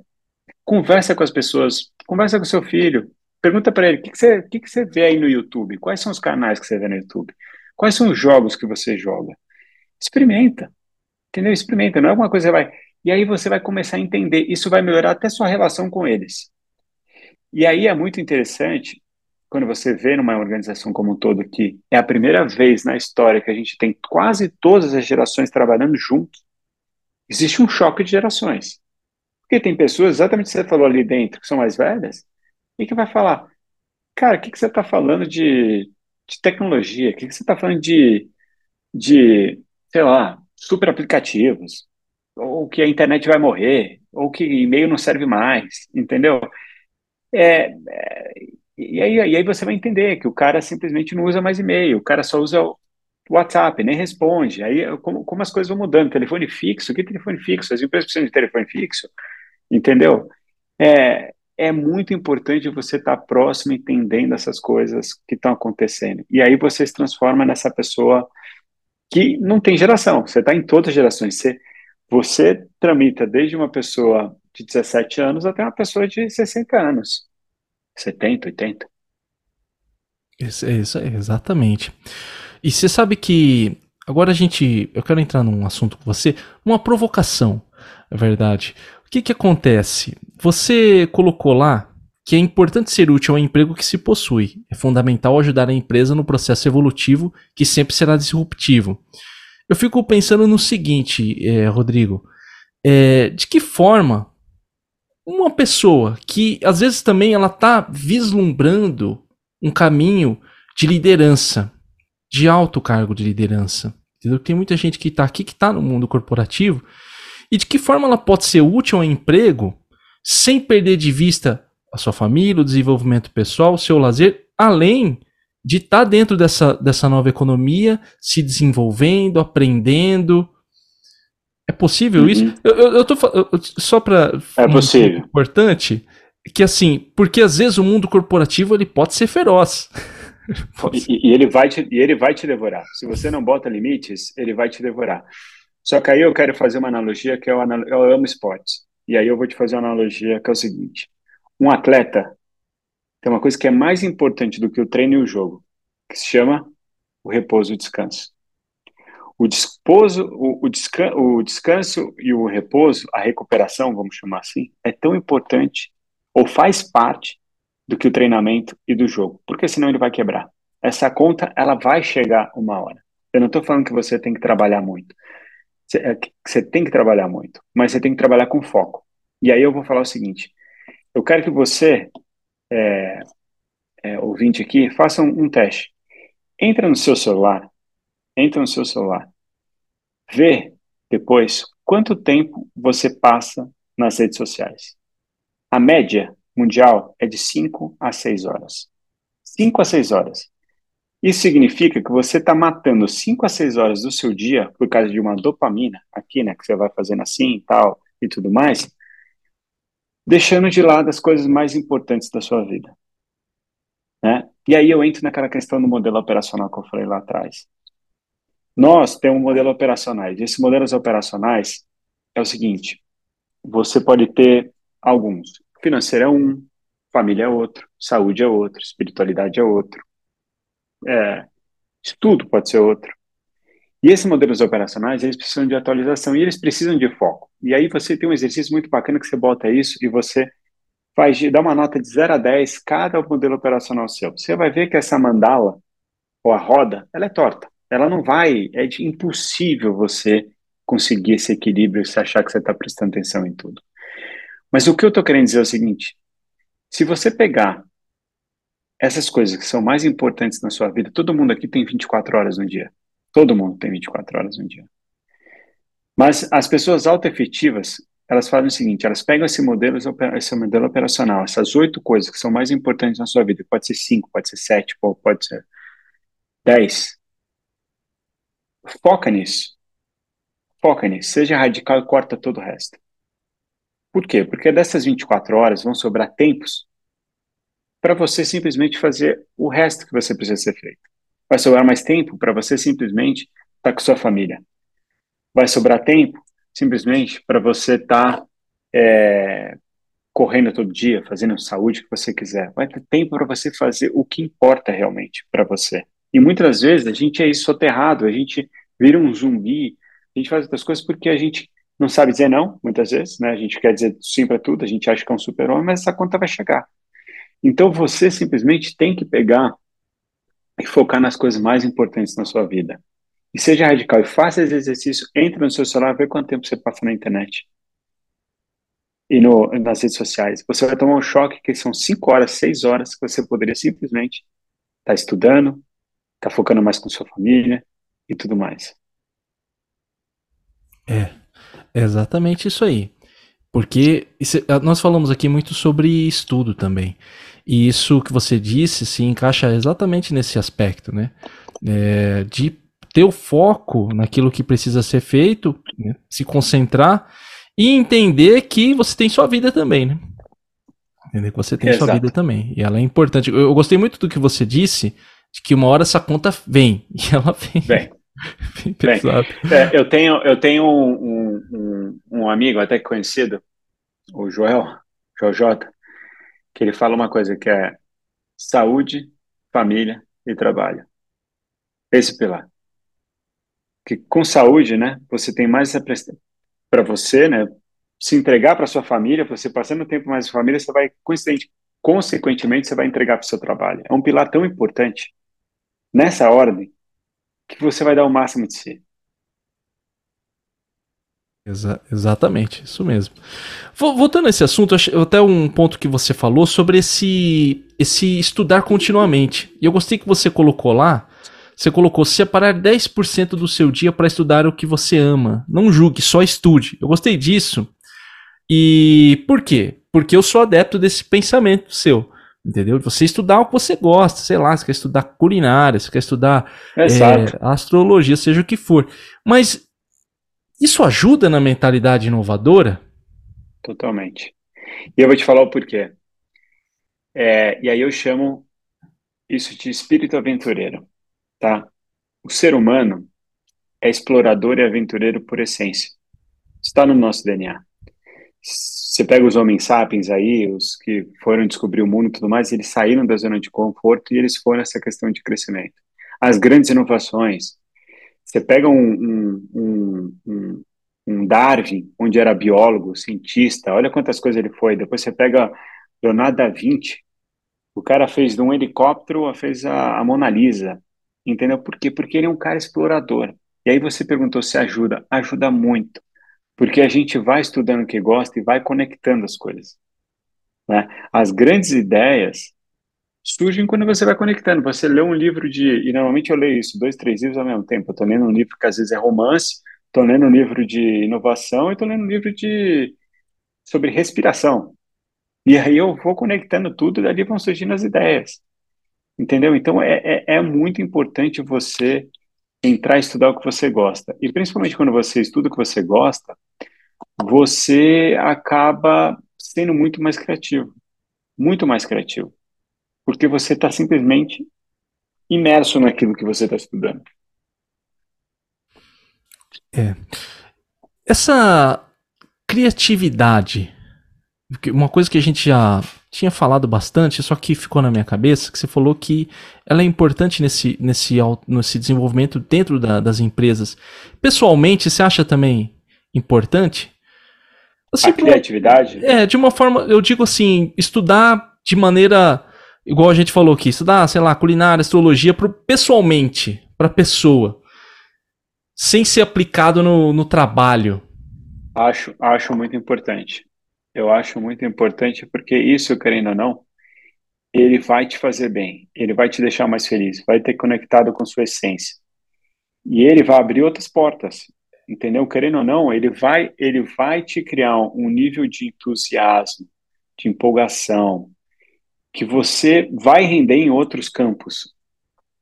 conversa com as pessoas, conversa com seu filho, pergunta para ele, o que, que, você, que, que você vê aí no YouTube? Quais são os canais que você vê no YouTube? Quais são os jogos que você joga? Experimenta, entendeu? Experimenta, não é alguma coisa que vai... E aí você vai começar a entender, isso vai melhorar até sua relação com eles. E aí é muito interessante quando você vê numa organização como um todo que é a primeira vez na história que a gente tem quase todas as gerações trabalhando juntos, existe um choque de gerações. Porque tem pessoas, exatamente o que você falou ali dentro, que são mais velhas, e que vai falar, cara, o que, que você está falando de, de tecnologia? O que, que você está falando de, de, sei lá, super aplicativos? Ou que a internet vai morrer, ou que e-mail não serve mais, entendeu? É, é, E aí, e aí você vai entender que o cara simplesmente não usa mais e-mail, o cara só usa o WhatsApp, nem responde. Aí, como, como as coisas vão mudando, telefone fixo, que telefone fixo? As empresas precisam de telefone fixo, entendeu? É, é muito importante você estar próximo, entendendo essas coisas que estão acontecendo. E aí você se transforma nessa pessoa que não tem geração, você está em todas as gerações. Você, você tramita desde uma pessoa de 17 anos até uma pessoa de 60 anos. 70, 80. Isso, isso, exatamente. E você sabe que agora a gente, eu quero entrar num assunto com você, uma provocação, é verdade. O que que acontece? Você colocou lá que é importante ser útil ao emprego que se possui. É fundamental ajudar a empresa no processo evolutivo que sempre será disruptivo. Eu fico pensando no seguinte, é, Rodrigo, é, de que forma uma pessoa que às vezes também ela está vislumbrando um caminho de liderança, de alto cargo de liderança, entendeu? Tem muita gente que está aqui que está no mundo corporativo e de que forma ela pode ser útil ao emprego sem perder de vista a sua família, o desenvolvimento pessoal, o seu lazer, além de estar tá dentro dessa, dessa nova economia, se desenvolvendo, aprendendo, é possível uhum. isso? Eu, eu, eu tô eu, só para é possível. Um importante que assim, porque às vezes o mundo corporativo ele pode ser feroz. E, e, ele vai te, e ele vai te devorar. Se você não bota limites, ele vai te devorar. Só que aí eu quero fazer uma analogia que eu, eu amo esportes. E aí eu vou te fazer uma analogia que é o seguinte: um atleta tem uma coisa que é mais importante do que o treino e o jogo, que se chama o repouso e o descanso. O, disposo, o, o, o descanso e o repouso, a recuperação, vamos chamar assim, é tão importante ou faz parte do que o treinamento e do jogo, porque senão ele vai quebrar. Essa conta, ela vai chegar uma hora. Eu não estou falando que você tem que trabalhar muito. É, você tem que trabalhar muito, mas você tem que trabalhar com foco. E aí eu vou falar o seguinte: eu quero que você, é, é, ouvinte aqui, faça um, um teste. Entra no seu celular entra no seu celular, vê depois quanto tempo você passa nas redes sociais. A média mundial é de 5 a 6 horas. 5 a 6 horas. Isso significa que você está matando 5 a 6 horas do seu dia por causa de uma dopamina, aqui, né, que você vai fazendo assim e tal, e tudo mais, deixando de lado as coisas mais importantes da sua vida. Né? E aí eu entro naquela questão do modelo operacional que eu falei lá atrás. Nós temos um modelo operacionais. Esses modelos operacionais é o seguinte: você pode ter alguns. Financeiro é um, família é outro, saúde é outro, espiritualidade é outro, é, estudo pode ser outro. E esses modelos operacionais, eles precisam de atualização e eles precisam de foco. E aí você tem um exercício muito bacana que você bota isso e você faz, dá uma nota de 0 a 10 cada modelo operacional seu. Você vai ver que essa mandala, ou a roda, ela é torta ela não vai, é impossível você conseguir esse equilíbrio se achar que você está prestando atenção em tudo. Mas o que eu estou querendo dizer é o seguinte: se você pegar essas coisas que são mais importantes na sua vida, todo mundo aqui tem 24 horas no dia. Todo mundo tem 24 horas no dia. Mas as pessoas autoefetivas, elas fazem o seguinte: elas pegam esse modelo, esse modelo operacional, essas oito coisas que são mais importantes na sua vida, pode ser cinco, pode ser sete, pode ser dez, Foca nisso. Foca nisso. Seja radical e corta todo o resto. Por quê? Porque dessas 24 horas vão sobrar tempos para você simplesmente fazer o resto que você precisa ser feito. Vai sobrar mais tempo para você simplesmente estar tá com sua família. Vai sobrar tempo simplesmente para você estar tá, é, correndo todo dia, fazendo saúde que você quiser. Vai ter tempo para você fazer o que importa realmente para você. E muitas vezes a gente é soterrado, a gente vira um zumbi, a gente faz outras coisas porque a gente não sabe dizer não, muitas vezes, né? A gente quer dizer sim para tudo, a gente acha que é um super-homem, mas essa conta vai chegar. Então você simplesmente tem que pegar e focar nas coisas mais importantes na sua vida. E seja radical e faça esse exercício, entre no seu celular, vê quanto tempo você passa na internet e no, nas redes sociais. Você vai tomar um choque que são 5 horas, 6 horas que você poderia simplesmente estar tá estudando, tá focando mais com sua família e tudo mais. É, é exatamente isso aí. Porque isso, nós falamos aqui muito sobre estudo também. E isso que você disse se encaixa exatamente nesse aspecto, né? É, de ter o foco naquilo que precisa ser feito, né? se concentrar e entender que você tem sua vida também, né? Entender que você tem Exato. sua vida também. E ela é importante. Eu, eu, gostei muito do que você disse, de que uma hora essa conta vem. E ela vem. Vem. Bem, é, eu tenho, eu tenho um, um, um, amigo até conhecido, o Joel, Joel J, que ele fala uma coisa que é saúde, família e trabalho. Esse pilar. Que com saúde, né, você tem mais para você, né, se entregar para sua família, você passando tempo mais com a família, você vai, consequentemente, você vai entregar para o seu trabalho. É um pilar tão importante. Nessa ordem, que você vai dar o máximo de si. Exa exatamente, isso mesmo. Voltando a esse assunto, até um ponto que você falou sobre esse, esse estudar continuamente. E eu gostei que você colocou lá, você colocou separar 10% do seu dia para estudar o que você ama. Não julgue, só estude. Eu gostei disso. E por quê? Porque eu sou adepto desse pensamento seu. Entendeu? Você estudar o que você gosta, sei lá, você quer estudar culinária, você quer estudar é, astrologia, seja o que for. Mas isso ajuda na mentalidade inovadora? Totalmente. E eu vou te falar o porquê. É, e aí eu chamo isso de espírito aventureiro, tá? O ser humano é explorador e aventureiro por essência. Está no nosso DNA você pega os homens sapiens aí, os que foram descobrir o mundo e tudo mais, eles saíram da zona de conforto e eles foram nessa questão de crescimento. As grandes inovações, você pega um, um, um, um Darwin, onde era biólogo, cientista, olha quantas coisas ele foi. Depois você pega Leonardo da Vinci, o cara fez de um helicóptero, fez a, a Mona Lisa, entendeu? Por quê? Porque ele é um cara explorador. E aí você perguntou se ajuda. Ajuda muito porque a gente vai estudando o que gosta e vai conectando as coisas. Né? As grandes ideias surgem quando você vai conectando. Você lê um livro de. E normalmente eu leio isso, dois, três livros ao mesmo tempo. Eu estou lendo um livro que às vezes é romance, estou lendo um livro de inovação e estou lendo um livro de sobre respiração. E aí eu vou conectando tudo e dali vão surgindo as ideias. Entendeu? Então é, é, é muito importante você entrar e estudar o que você gosta. E principalmente quando você estuda o que você gosta, você acaba sendo muito mais criativo. Muito mais criativo. Porque você está simplesmente imerso naquilo que você está estudando. É. Essa criatividade, uma coisa que a gente já tinha falado bastante, só que ficou na minha cabeça, que você falou que ela é importante nesse, nesse, nesse desenvolvimento dentro da, das empresas. Pessoalmente, você acha também importante? Assim, a criatividade? É, de uma forma, eu digo assim, estudar de maneira, igual a gente falou aqui, estudar, sei lá, culinária, astrologia, pro, pessoalmente, para pessoa, sem ser aplicado no, no trabalho. Acho, acho muito importante eu acho muito importante porque isso, querendo ou não, ele vai te fazer bem, ele vai te deixar mais feliz, vai ter conectado com sua essência. E ele vai abrir outras portas, entendeu? Querendo ou não, ele vai, ele vai te criar um nível de entusiasmo, de empolgação, que você vai render em outros campos.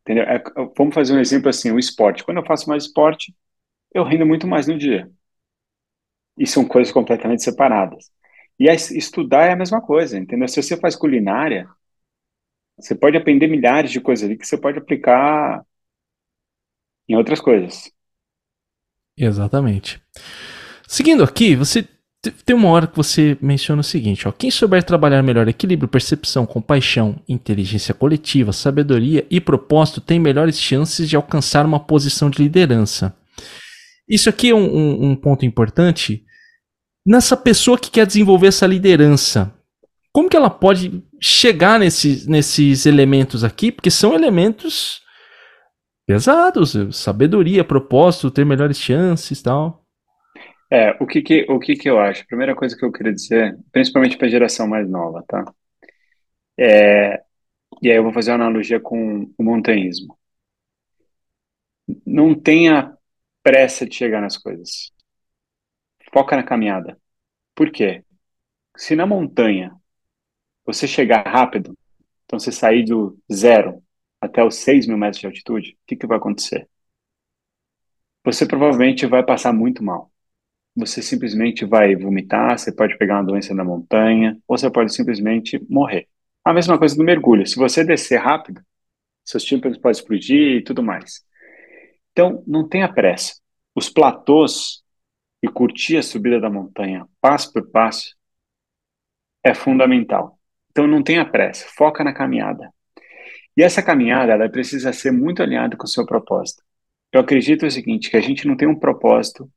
Entendeu? É, vamos fazer um exemplo assim, o esporte. Quando eu faço mais esporte, eu rendo muito mais no dia. E são coisas completamente separadas. E estudar é a mesma coisa, entendeu? Se você faz culinária, você pode aprender milhares de coisas ali que você pode aplicar em outras coisas. Exatamente. Seguindo aqui, você tem uma hora que você menciona o seguinte: ó, quem souber trabalhar melhor equilíbrio, percepção, compaixão, inteligência coletiva, sabedoria e propósito tem melhores chances de alcançar uma posição de liderança. Isso aqui é um, um, um ponto importante nessa pessoa que quer desenvolver essa liderança. Como que ela pode chegar nesses, nesses elementos aqui? Porque são elementos pesados, sabedoria, propósito, ter melhores chances tal. É, o que que, o que que eu acho? Primeira coisa que eu queria dizer, principalmente para a geração mais nova, tá? É, e aí eu vou fazer uma analogia com o montanhismo. Não tenha pressa de chegar nas coisas. Foca na caminhada. Por quê? Se na montanha você chegar rápido, Então, você sair do zero até os 6 mil metros de altitude, o que, que vai acontecer? Você provavelmente vai passar muito mal. Você simplesmente vai vomitar, você pode pegar uma doença na montanha, ou você pode simplesmente morrer. A mesma coisa do mergulho. Se você descer rápido, seus tímpanos podem explodir e tudo mais. Então, não tenha pressa. Os platôs e curtir a subida da montanha passo por passo é fundamental. Então, não tenha pressa. Foca na caminhada. E essa caminhada, ela precisa ser muito alinhada com o seu propósito. Eu acredito o seguinte, que a gente não tem um propósito.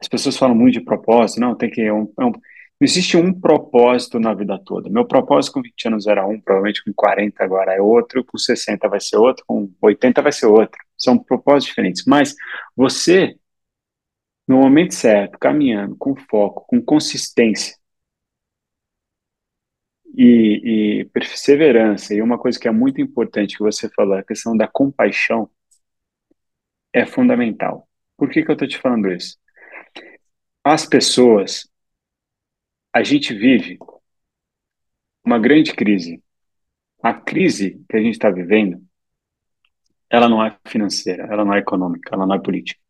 As pessoas falam muito de propósito, não, tem que é um, é um, não existe um propósito na vida toda. Meu propósito com 20 anos era um, provavelmente com 40 agora é outro, com 60 vai ser outro, com 80 vai ser outro. São propósitos diferentes. Mas você, no momento certo, caminhando com foco, com consistência, e, e, perseverança, e uma coisa que é muito importante que você falou, a questão da compaixão, é fundamental. Por que, que eu estou te falando isso? As pessoas, a gente vive uma grande crise. A crise que a gente está vivendo, ela não é financeira, ela não é econômica, ela não é política.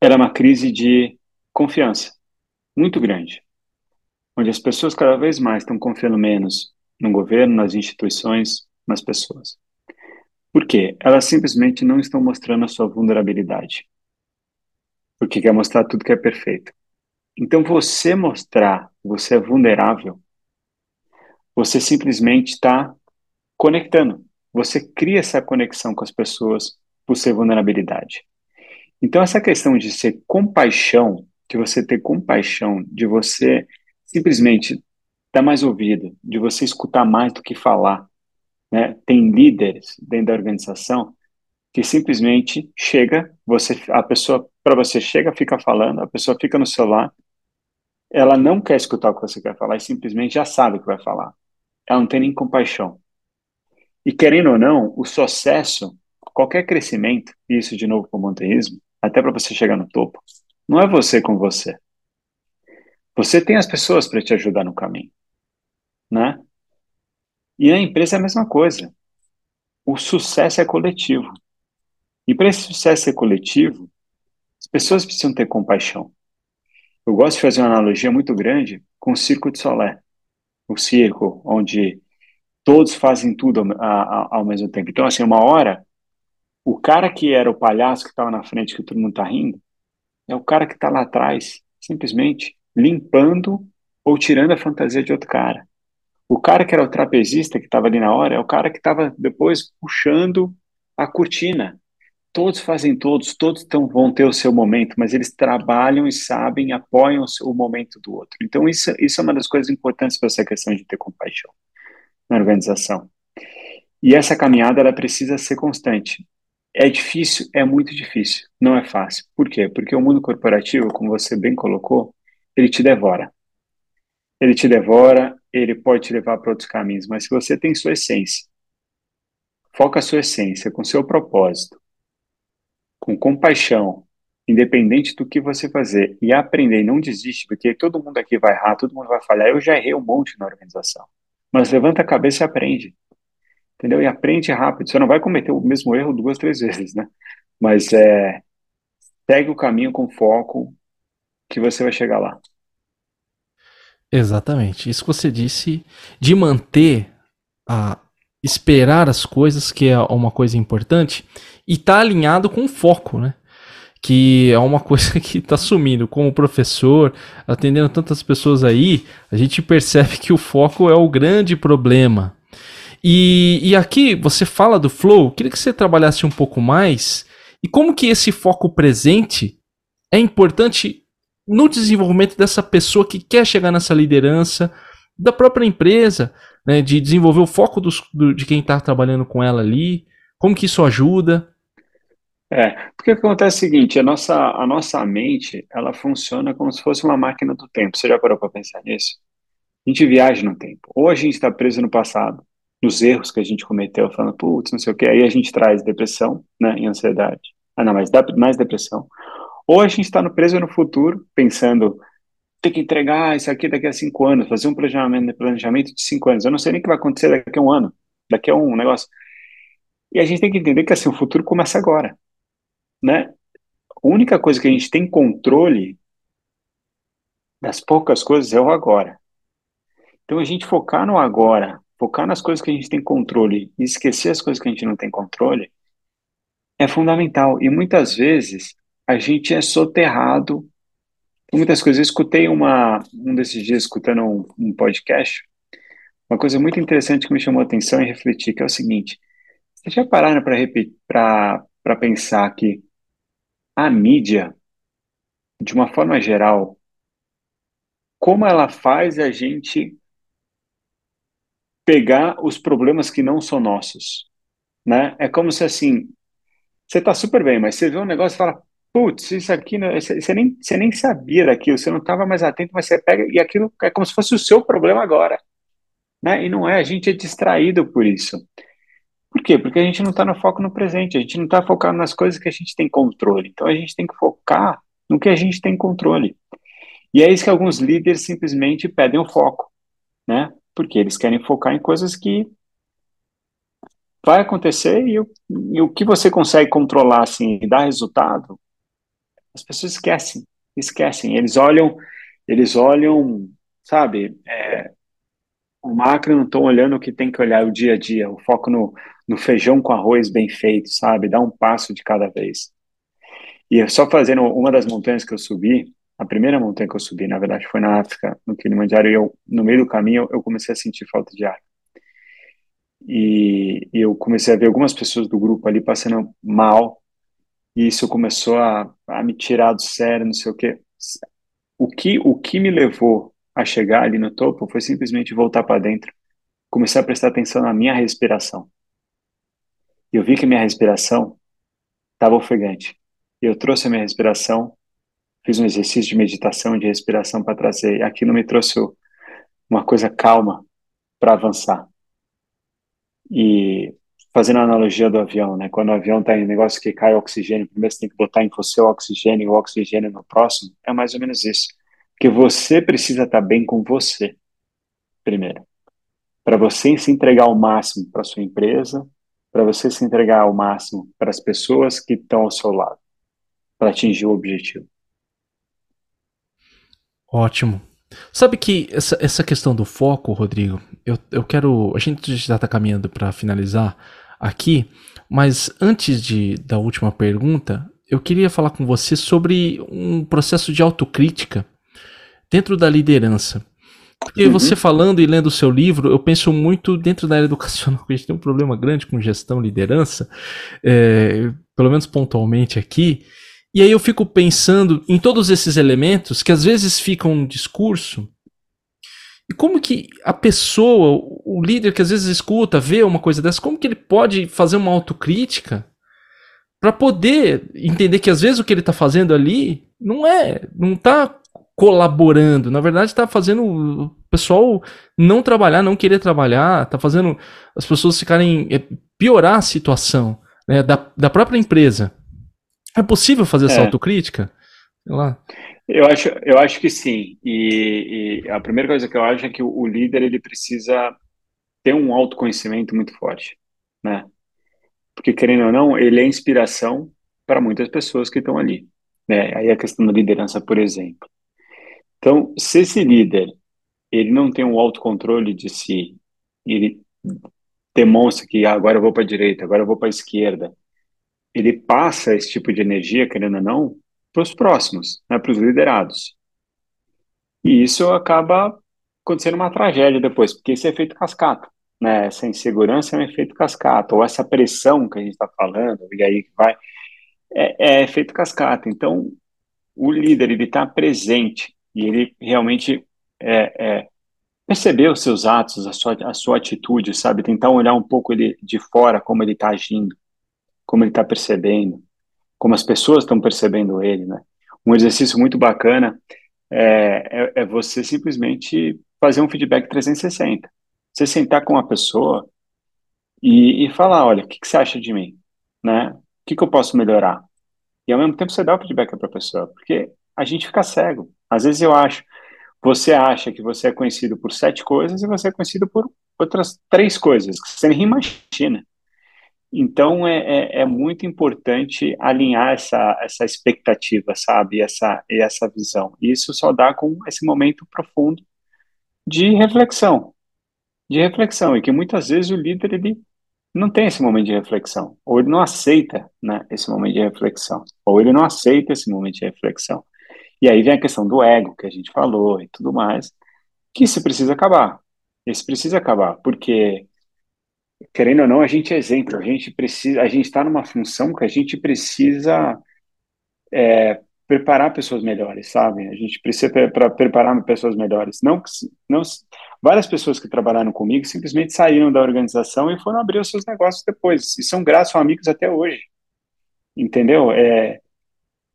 Ela é uma crise de confiança muito grande onde as pessoas cada vez mais estão confiando menos no governo, nas instituições, nas pessoas. Por quê? Elas simplesmente não estão mostrando a sua vulnerabilidade. Porque quer mostrar tudo que é perfeito. Então, você mostrar que você é vulnerável, você simplesmente está conectando. Você cria essa conexão com as pessoas por ser vulnerabilidade. Então, essa questão de ser compaixão, de você ter compaixão, de você simplesmente dar mais ouvido, de você escutar mais do que falar. Né? Tem líderes dentro da organização que simplesmente chega, você, a pessoa para você chega, fica falando, a pessoa fica no celular, ela não quer escutar o que você quer falar e simplesmente já sabe o que vai falar. Ela não tem nem compaixão. E querendo ou não, o sucesso, qualquer crescimento, isso de novo com o montanhismo, até para você chegar no topo, não é você com você. Você tem as pessoas para te ajudar no caminho, né? E a empresa é a mesma coisa. O sucesso é coletivo. E para esse sucesso ser coletivo, as pessoas precisam ter compaixão. Eu gosto de fazer uma analogia muito grande com o Circo de Solé. O circo onde todos fazem tudo ao, mesmo tempo. Então, assim, uma hora, o cara que era o palhaço que estava na frente, que todo mundo está rindo, é o cara que está lá atrás, simplesmente limpando ou tirando a fantasia de outro cara. O cara que era o trapezista que estava ali na hora é o cara que estava depois puxando a cortina. Todos fazem todos, todos tão, vão ter o seu momento, mas eles trabalham e sabem, apoiam o, seu, o momento do outro. Então, isso, isso é uma das coisas importantes para essa questão de ter compaixão na organização. E essa caminhada, ela precisa ser constante. É difícil? É muito difícil. Não é fácil. Por quê? Porque o mundo corporativo, como você bem colocou, ele te devora. Ele te devora, ele pode te levar para outros caminhos, mas se você tem sua essência, foca a sua essência com seu propósito, com compaixão, independente do que você fazer, e aprender, não desiste, porque todo mundo aqui vai errar, todo mundo vai falhar. Eu já errei um monte na organização, mas levanta a cabeça e aprende. Entendeu? E aprende rápido. Você não vai cometer o mesmo erro duas, três vezes, né? Mas é, segue o caminho com foco, que você vai chegar lá. Exatamente. Isso que você disse de manter a esperar as coisas, que é uma coisa importante, e tá alinhado com o foco, né? Que é uma coisa que está sumindo. Como professor, atendendo tantas pessoas aí, a gente percebe que o foco é o grande problema. E, e aqui você fala do flow, queria que você trabalhasse um pouco mais. E como que esse foco presente é importante no desenvolvimento dessa pessoa que quer chegar nessa liderança, da própria empresa, né, de desenvolver o foco dos, do, de quem está trabalhando com ela ali, como que isso ajuda? É, porque acontece o seguinte, a nossa, a nossa mente, ela funciona como se fosse uma máquina do tempo. Você já parou para pensar nisso? A gente viaja no tempo. Ou a gente está preso no passado, nos erros que a gente cometeu, falando, putz, não sei o que, aí a gente traz depressão, né, e ansiedade. Ah, não, mas dá mais depressão. Ou a gente está preso no futuro, pensando, tem que entregar isso aqui daqui a cinco anos, fazer um planejamento, planejamento de cinco anos. Eu não sei nem o que vai acontecer daqui a um ano. daqui a um negócio. E a gente tem que entender que assim, o futuro começa agora, né? A única coisa que a gente tem controle das poucas coisas é o agora. Então a gente focar no agora, focar nas coisas que a gente tem controle e esquecer as coisas que a gente não tem controle é fundamental. E muitas vezes a gente é soterrado muitas coisas. Eu escutei uma, um desses dias, escutando um, um podcast, uma coisa muito interessante que me chamou a atenção e refleti, que é o seguinte, vocês já pararam para pensar que a mídia, de uma forma geral, como ela faz a gente pegar os problemas que não são nossos, né? É como se assim, você está super bem, mas você vê um negócio e fala, putz, isso aqui, você, nem, você nem sabia daquilo, você não estava mais atento, mas você pega e aquilo é como se fosse o seu problema agora. Né? E não é, a gente é distraído por isso. Por quê? Porque a gente não está no foco no presente, a gente não está focado nas coisas que a gente tem controle. Então a gente tem que focar no que a gente tem controle. E é isso que alguns líderes simplesmente pedem o foco, né? Porque eles querem focar em coisas que vai acontecer e o, e o que você consegue controlar assim e dar resultado as pessoas esquecem, esquecem. Eles olham, eles olham, sabe, é, o macro não estão olhando o que tem que olhar o dia a dia, o foco no, no feijão com arroz bem feito, sabe, dá um passo de cada vez. E só fazendo uma das montanhas que eu subi, a primeira montanha que eu subi, na verdade, foi na África, no Kilimanjaro, e eu, no meio do caminho, eu comecei a sentir falta de ar. E, e eu comecei a ver algumas pessoas do grupo ali passando mal, e isso começou a, a me tirar do sério, não sei o quê. O que, o que me levou a chegar ali no topo foi simplesmente voltar para dentro, começar a prestar atenção na minha respiração. E eu vi que minha respiração estava ofegante. E eu trouxe a minha respiração, fiz um exercício de meditação, de respiração para trazer. Aquilo me trouxe uma coisa calma para avançar. E fazendo a analogia do avião, né? Quando o avião está em negócio que cai oxigênio, primeiro você tem que botar em você o oxigênio e o oxigênio no próximo, é mais ou menos isso. Porque você precisa estar tá bem com você, primeiro. Para você se entregar ao máximo para sua empresa, para você se entregar ao máximo para as pessoas que estão ao seu lado, para atingir o objetivo. Ótimo. Sabe que essa, essa questão do foco, Rodrigo, eu, eu quero. A gente já está caminhando para finalizar aqui, mas antes de, da última pergunta, eu queria falar com você sobre um processo de autocrítica dentro da liderança. Porque uhum. você falando e lendo o seu livro, eu penso muito dentro da área educacional, a gente tem um problema grande com gestão, liderança, é, pelo menos pontualmente aqui, e aí eu fico pensando em todos esses elementos que às vezes ficam no discurso. E como que a pessoa, o líder que às vezes escuta, vê uma coisa dessa, como que ele pode fazer uma autocrítica para poder entender que às vezes o que ele está fazendo ali não é, não está colaborando, na verdade está fazendo o pessoal não trabalhar, não querer trabalhar, está fazendo as pessoas ficarem é, piorar a situação né, da, da própria empresa. É possível fazer essa é. autocrítica? Sei lá. Eu acho, eu acho que sim. E, e, a primeira coisa que eu acho é que o, o líder ele precisa ter um autoconhecimento muito forte, né? Porque querendo ou não, ele é inspiração para muitas pessoas que estão ali, né? Aí a questão da liderança, por exemplo. Então, se esse líder ele não tem um autocontrole de si, ele demonstra que ah, agora eu vou para a direita, agora eu vou para a esquerda, ele passa esse tipo de energia, querendo ou não, para os próximos, né, para os liderados. E isso acaba acontecendo uma tragédia depois, porque esse é efeito cascata. Né? Essa insegurança é um efeito cascata, ou essa pressão que a gente está falando, e aí vai, é, é efeito cascata. Então, o líder ele está presente e ele realmente é, é, perceber os seus atos, a sua, a sua atitude, sabe? Tentar olhar um pouco ele de fora, como ele está agindo como ele está percebendo, como as pessoas estão percebendo ele, né? Um exercício muito bacana é, é, é, você simplesmente fazer um feedback 360. Você sentar com uma pessoa e, e falar, olha, o que, que, você acha de mim, né? O que, que eu posso melhorar? E ao mesmo tempo você dá o feedback para a pessoa, porque a gente fica cego. Às vezes eu acho, você acha que você é conhecido por sete coisas e você é conhecido por outras três coisas que você nem imagina. Então é, é, é, muito importante alinhar essa, essa expectativa, sabe, essa, essa visão. E isso só dá com esse momento profundo de reflexão, de reflexão, e que muitas vezes o líder ele não tem esse momento de reflexão, ou ele não aceita né, esse momento de reflexão, ou ele não aceita esse momento de reflexão. E aí vem a questão do ego que a gente falou e tudo mais, que isso precisa acabar. Isso precisa acabar, porque querendo ou não, a gente é exemplo, a gente precisa, a gente está numa função que a gente precisa é, preparar pessoas melhores, sabe? A gente precisa para preparar pessoas melhores. Não, não, várias pessoas que trabalharam comigo simplesmente saíram da organização e foram abrir os seus negócios depois. E são graças, são amigos até hoje. Entendeu? É,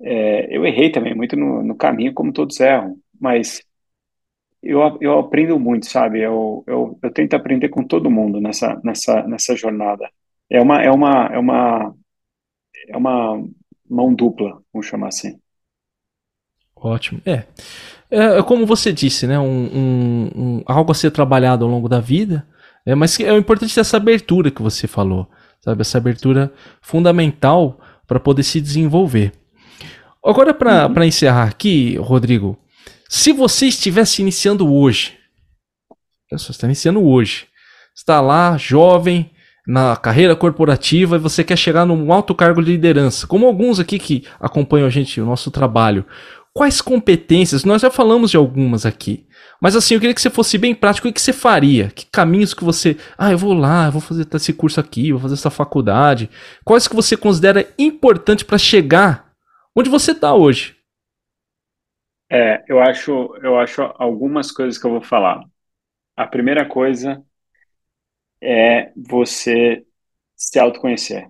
é, eu errei também muito no, no caminho, como todos erram, mas eu, eu aprendo muito, sabe? Eu, eu, eu tento aprender com todo mundo nessa, nessa, nessa jornada. É uma, é uma, é uma, é uma mão dupla, vamos chamar assim. Ótimo. É. É, é como você disse, né? Um, um, um, algo a ser trabalhado ao longo da vida. É, mas é importante essa abertura que você falou, sabe? Essa abertura fundamental para poder se desenvolver. Agora, para uhum. encerrar aqui, Rodrigo, se você estivesse iniciando hoje, você está iniciando hoje, está lá, jovem, na carreira corporativa e você quer chegar num alto cargo de liderança, como alguns aqui que acompanham a gente, o nosso trabalho. Quais competências? Nós já falamos de algumas aqui. Mas assim, eu queria que você fosse bem prático. O que você faria? Que caminhos que você. Ah, eu vou lá, eu vou fazer esse curso aqui, vou fazer essa faculdade. Quais que você considera importante para chegar onde você está hoje? É, eu acho, eu acho algumas coisas que eu vou falar. A primeira coisa é você se autoconhecer.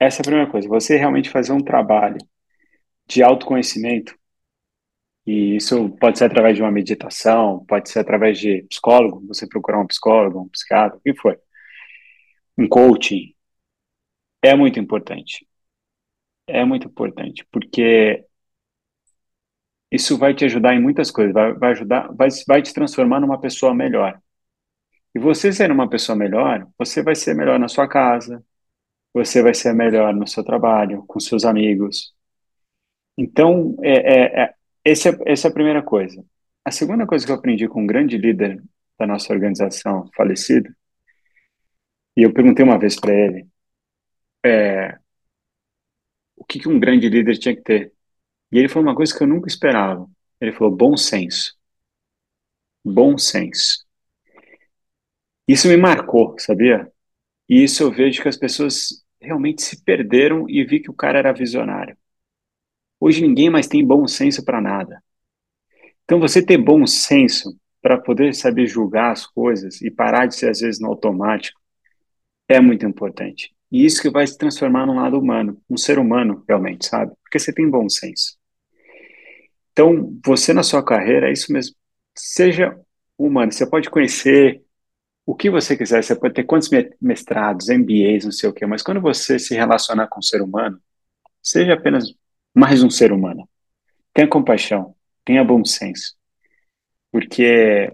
Essa é a primeira coisa. Você realmente fazer um trabalho de autoconhecimento. E isso pode ser através de uma meditação, pode ser através de psicólogo, você procurar um psicólogo, um psiquiatra, o que for. Um coaching. É muito importante. É muito importante, porque isso vai te ajudar em muitas coisas, vai, vai ajudar, vai, vai te transformar numa pessoa melhor. E você sendo uma pessoa melhor, você vai ser melhor na sua casa, você vai ser melhor no seu trabalho, com seus amigos. Então, é, é, é, essa, é, essa é a primeira coisa. A segunda coisa que eu aprendi com um grande líder da nossa organização, falecido, e eu perguntei uma vez para ele, é, que, que um grande líder tinha que ter? E ele falou uma coisa que eu nunca esperava. Ele falou bom senso. Bom senso. Isso me marcou, sabia? E isso eu vejo que as pessoas realmente se perderam e vi que o cara era visionário. Hoje ninguém mais tem bom senso para nada. Então você ter bom senso para poder saber julgar as coisas e parar de ser às vezes no automático é muito importante. E isso que vai se transformar num lado humano, um ser humano realmente, sabe? Porque você tem bom senso. Então, você na sua carreira, é isso mesmo. Seja humano. Você pode conhecer o que você quiser, você pode ter quantos mestrados, MBAs, não sei o quê, mas quando você se relacionar com o ser humano, seja apenas mais um ser humano. Tenha compaixão, tenha bom senso. Porque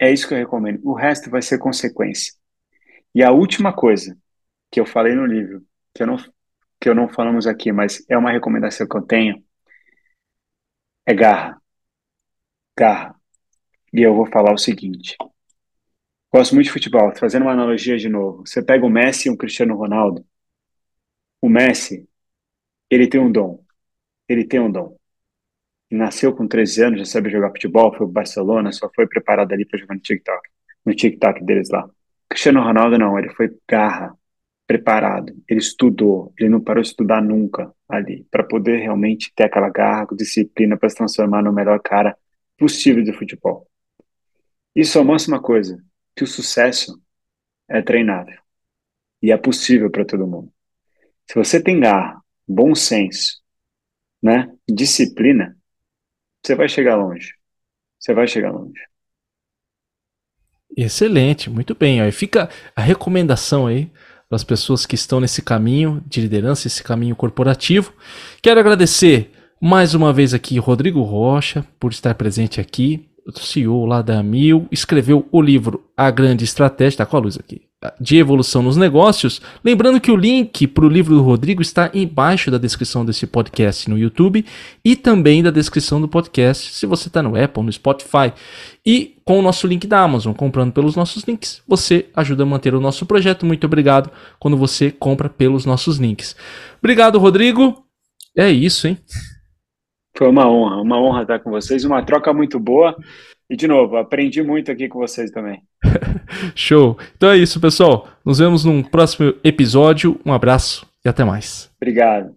é isso que eu recomendo. O resto vai ser consequência. E a última coisa que eu falei no livro, que eu não, que eu não falamos aqui, mas é uma recomendação que eu tenho, é garra. Garra. E eu vou falar o seguinte. Gosto muito de futebol. Fazendo uma analogia de novo. Você pega o Messi e o Cristiano Ronaldo. O Messi, ele tem um dom. Ele tem um dom. Nasceu com 13 anos, já sabe jogar futebol, foi pro Barcelona, só foi preparado ali para jogar no TikTok. No TikTok deles lá. Cristiano Ronaldo não, ele foi garra, preparado, ele estudou, ele não parou de estudar nunca ali, para poder realmente ter aquela garra, disciplina para se transformar no melhor cara possível de futebol. Isso mostra uma coisa, que o sucesso é treinável e é possível para todo mundo. Se você tem garra, bom senso, né, disciplina, você vai chegar longe. Você vai chegar longe. Excelente, muito bem. Aí fica a recomendação aí para as pessoas que estão nesse caminho de liderança, esse caminho corporativo. Quero agradecer mais uma vez aqui Rodrigo Rocha por estar presente aqui. CEO lá da Mil, escreveu o livro A Grande Estratégia, tá com a luz aqui, de evolução nos negócios. Lembrando que o link para o livro do Rodrigo está embaixo da descrição desse podcast no YouTube e também da descrição do podcast se você está no Apple, no Spotify. E com o nosso link da Amazon, comprando pelos nossos links, você ajuda a manter o nosso projeto. Muito obrigado quando você compra pelos nossos links. Obrigado, Rodrigo. É isso, hein? Foi uma honra, uma honra estar com vocês, uma troca muito boa. E, de novo, aprendi muito aqui com vocês também. Show. Então é isso, pessoal. Nos vemos num próximo episódio. Um abraço e até mais. Obrigado.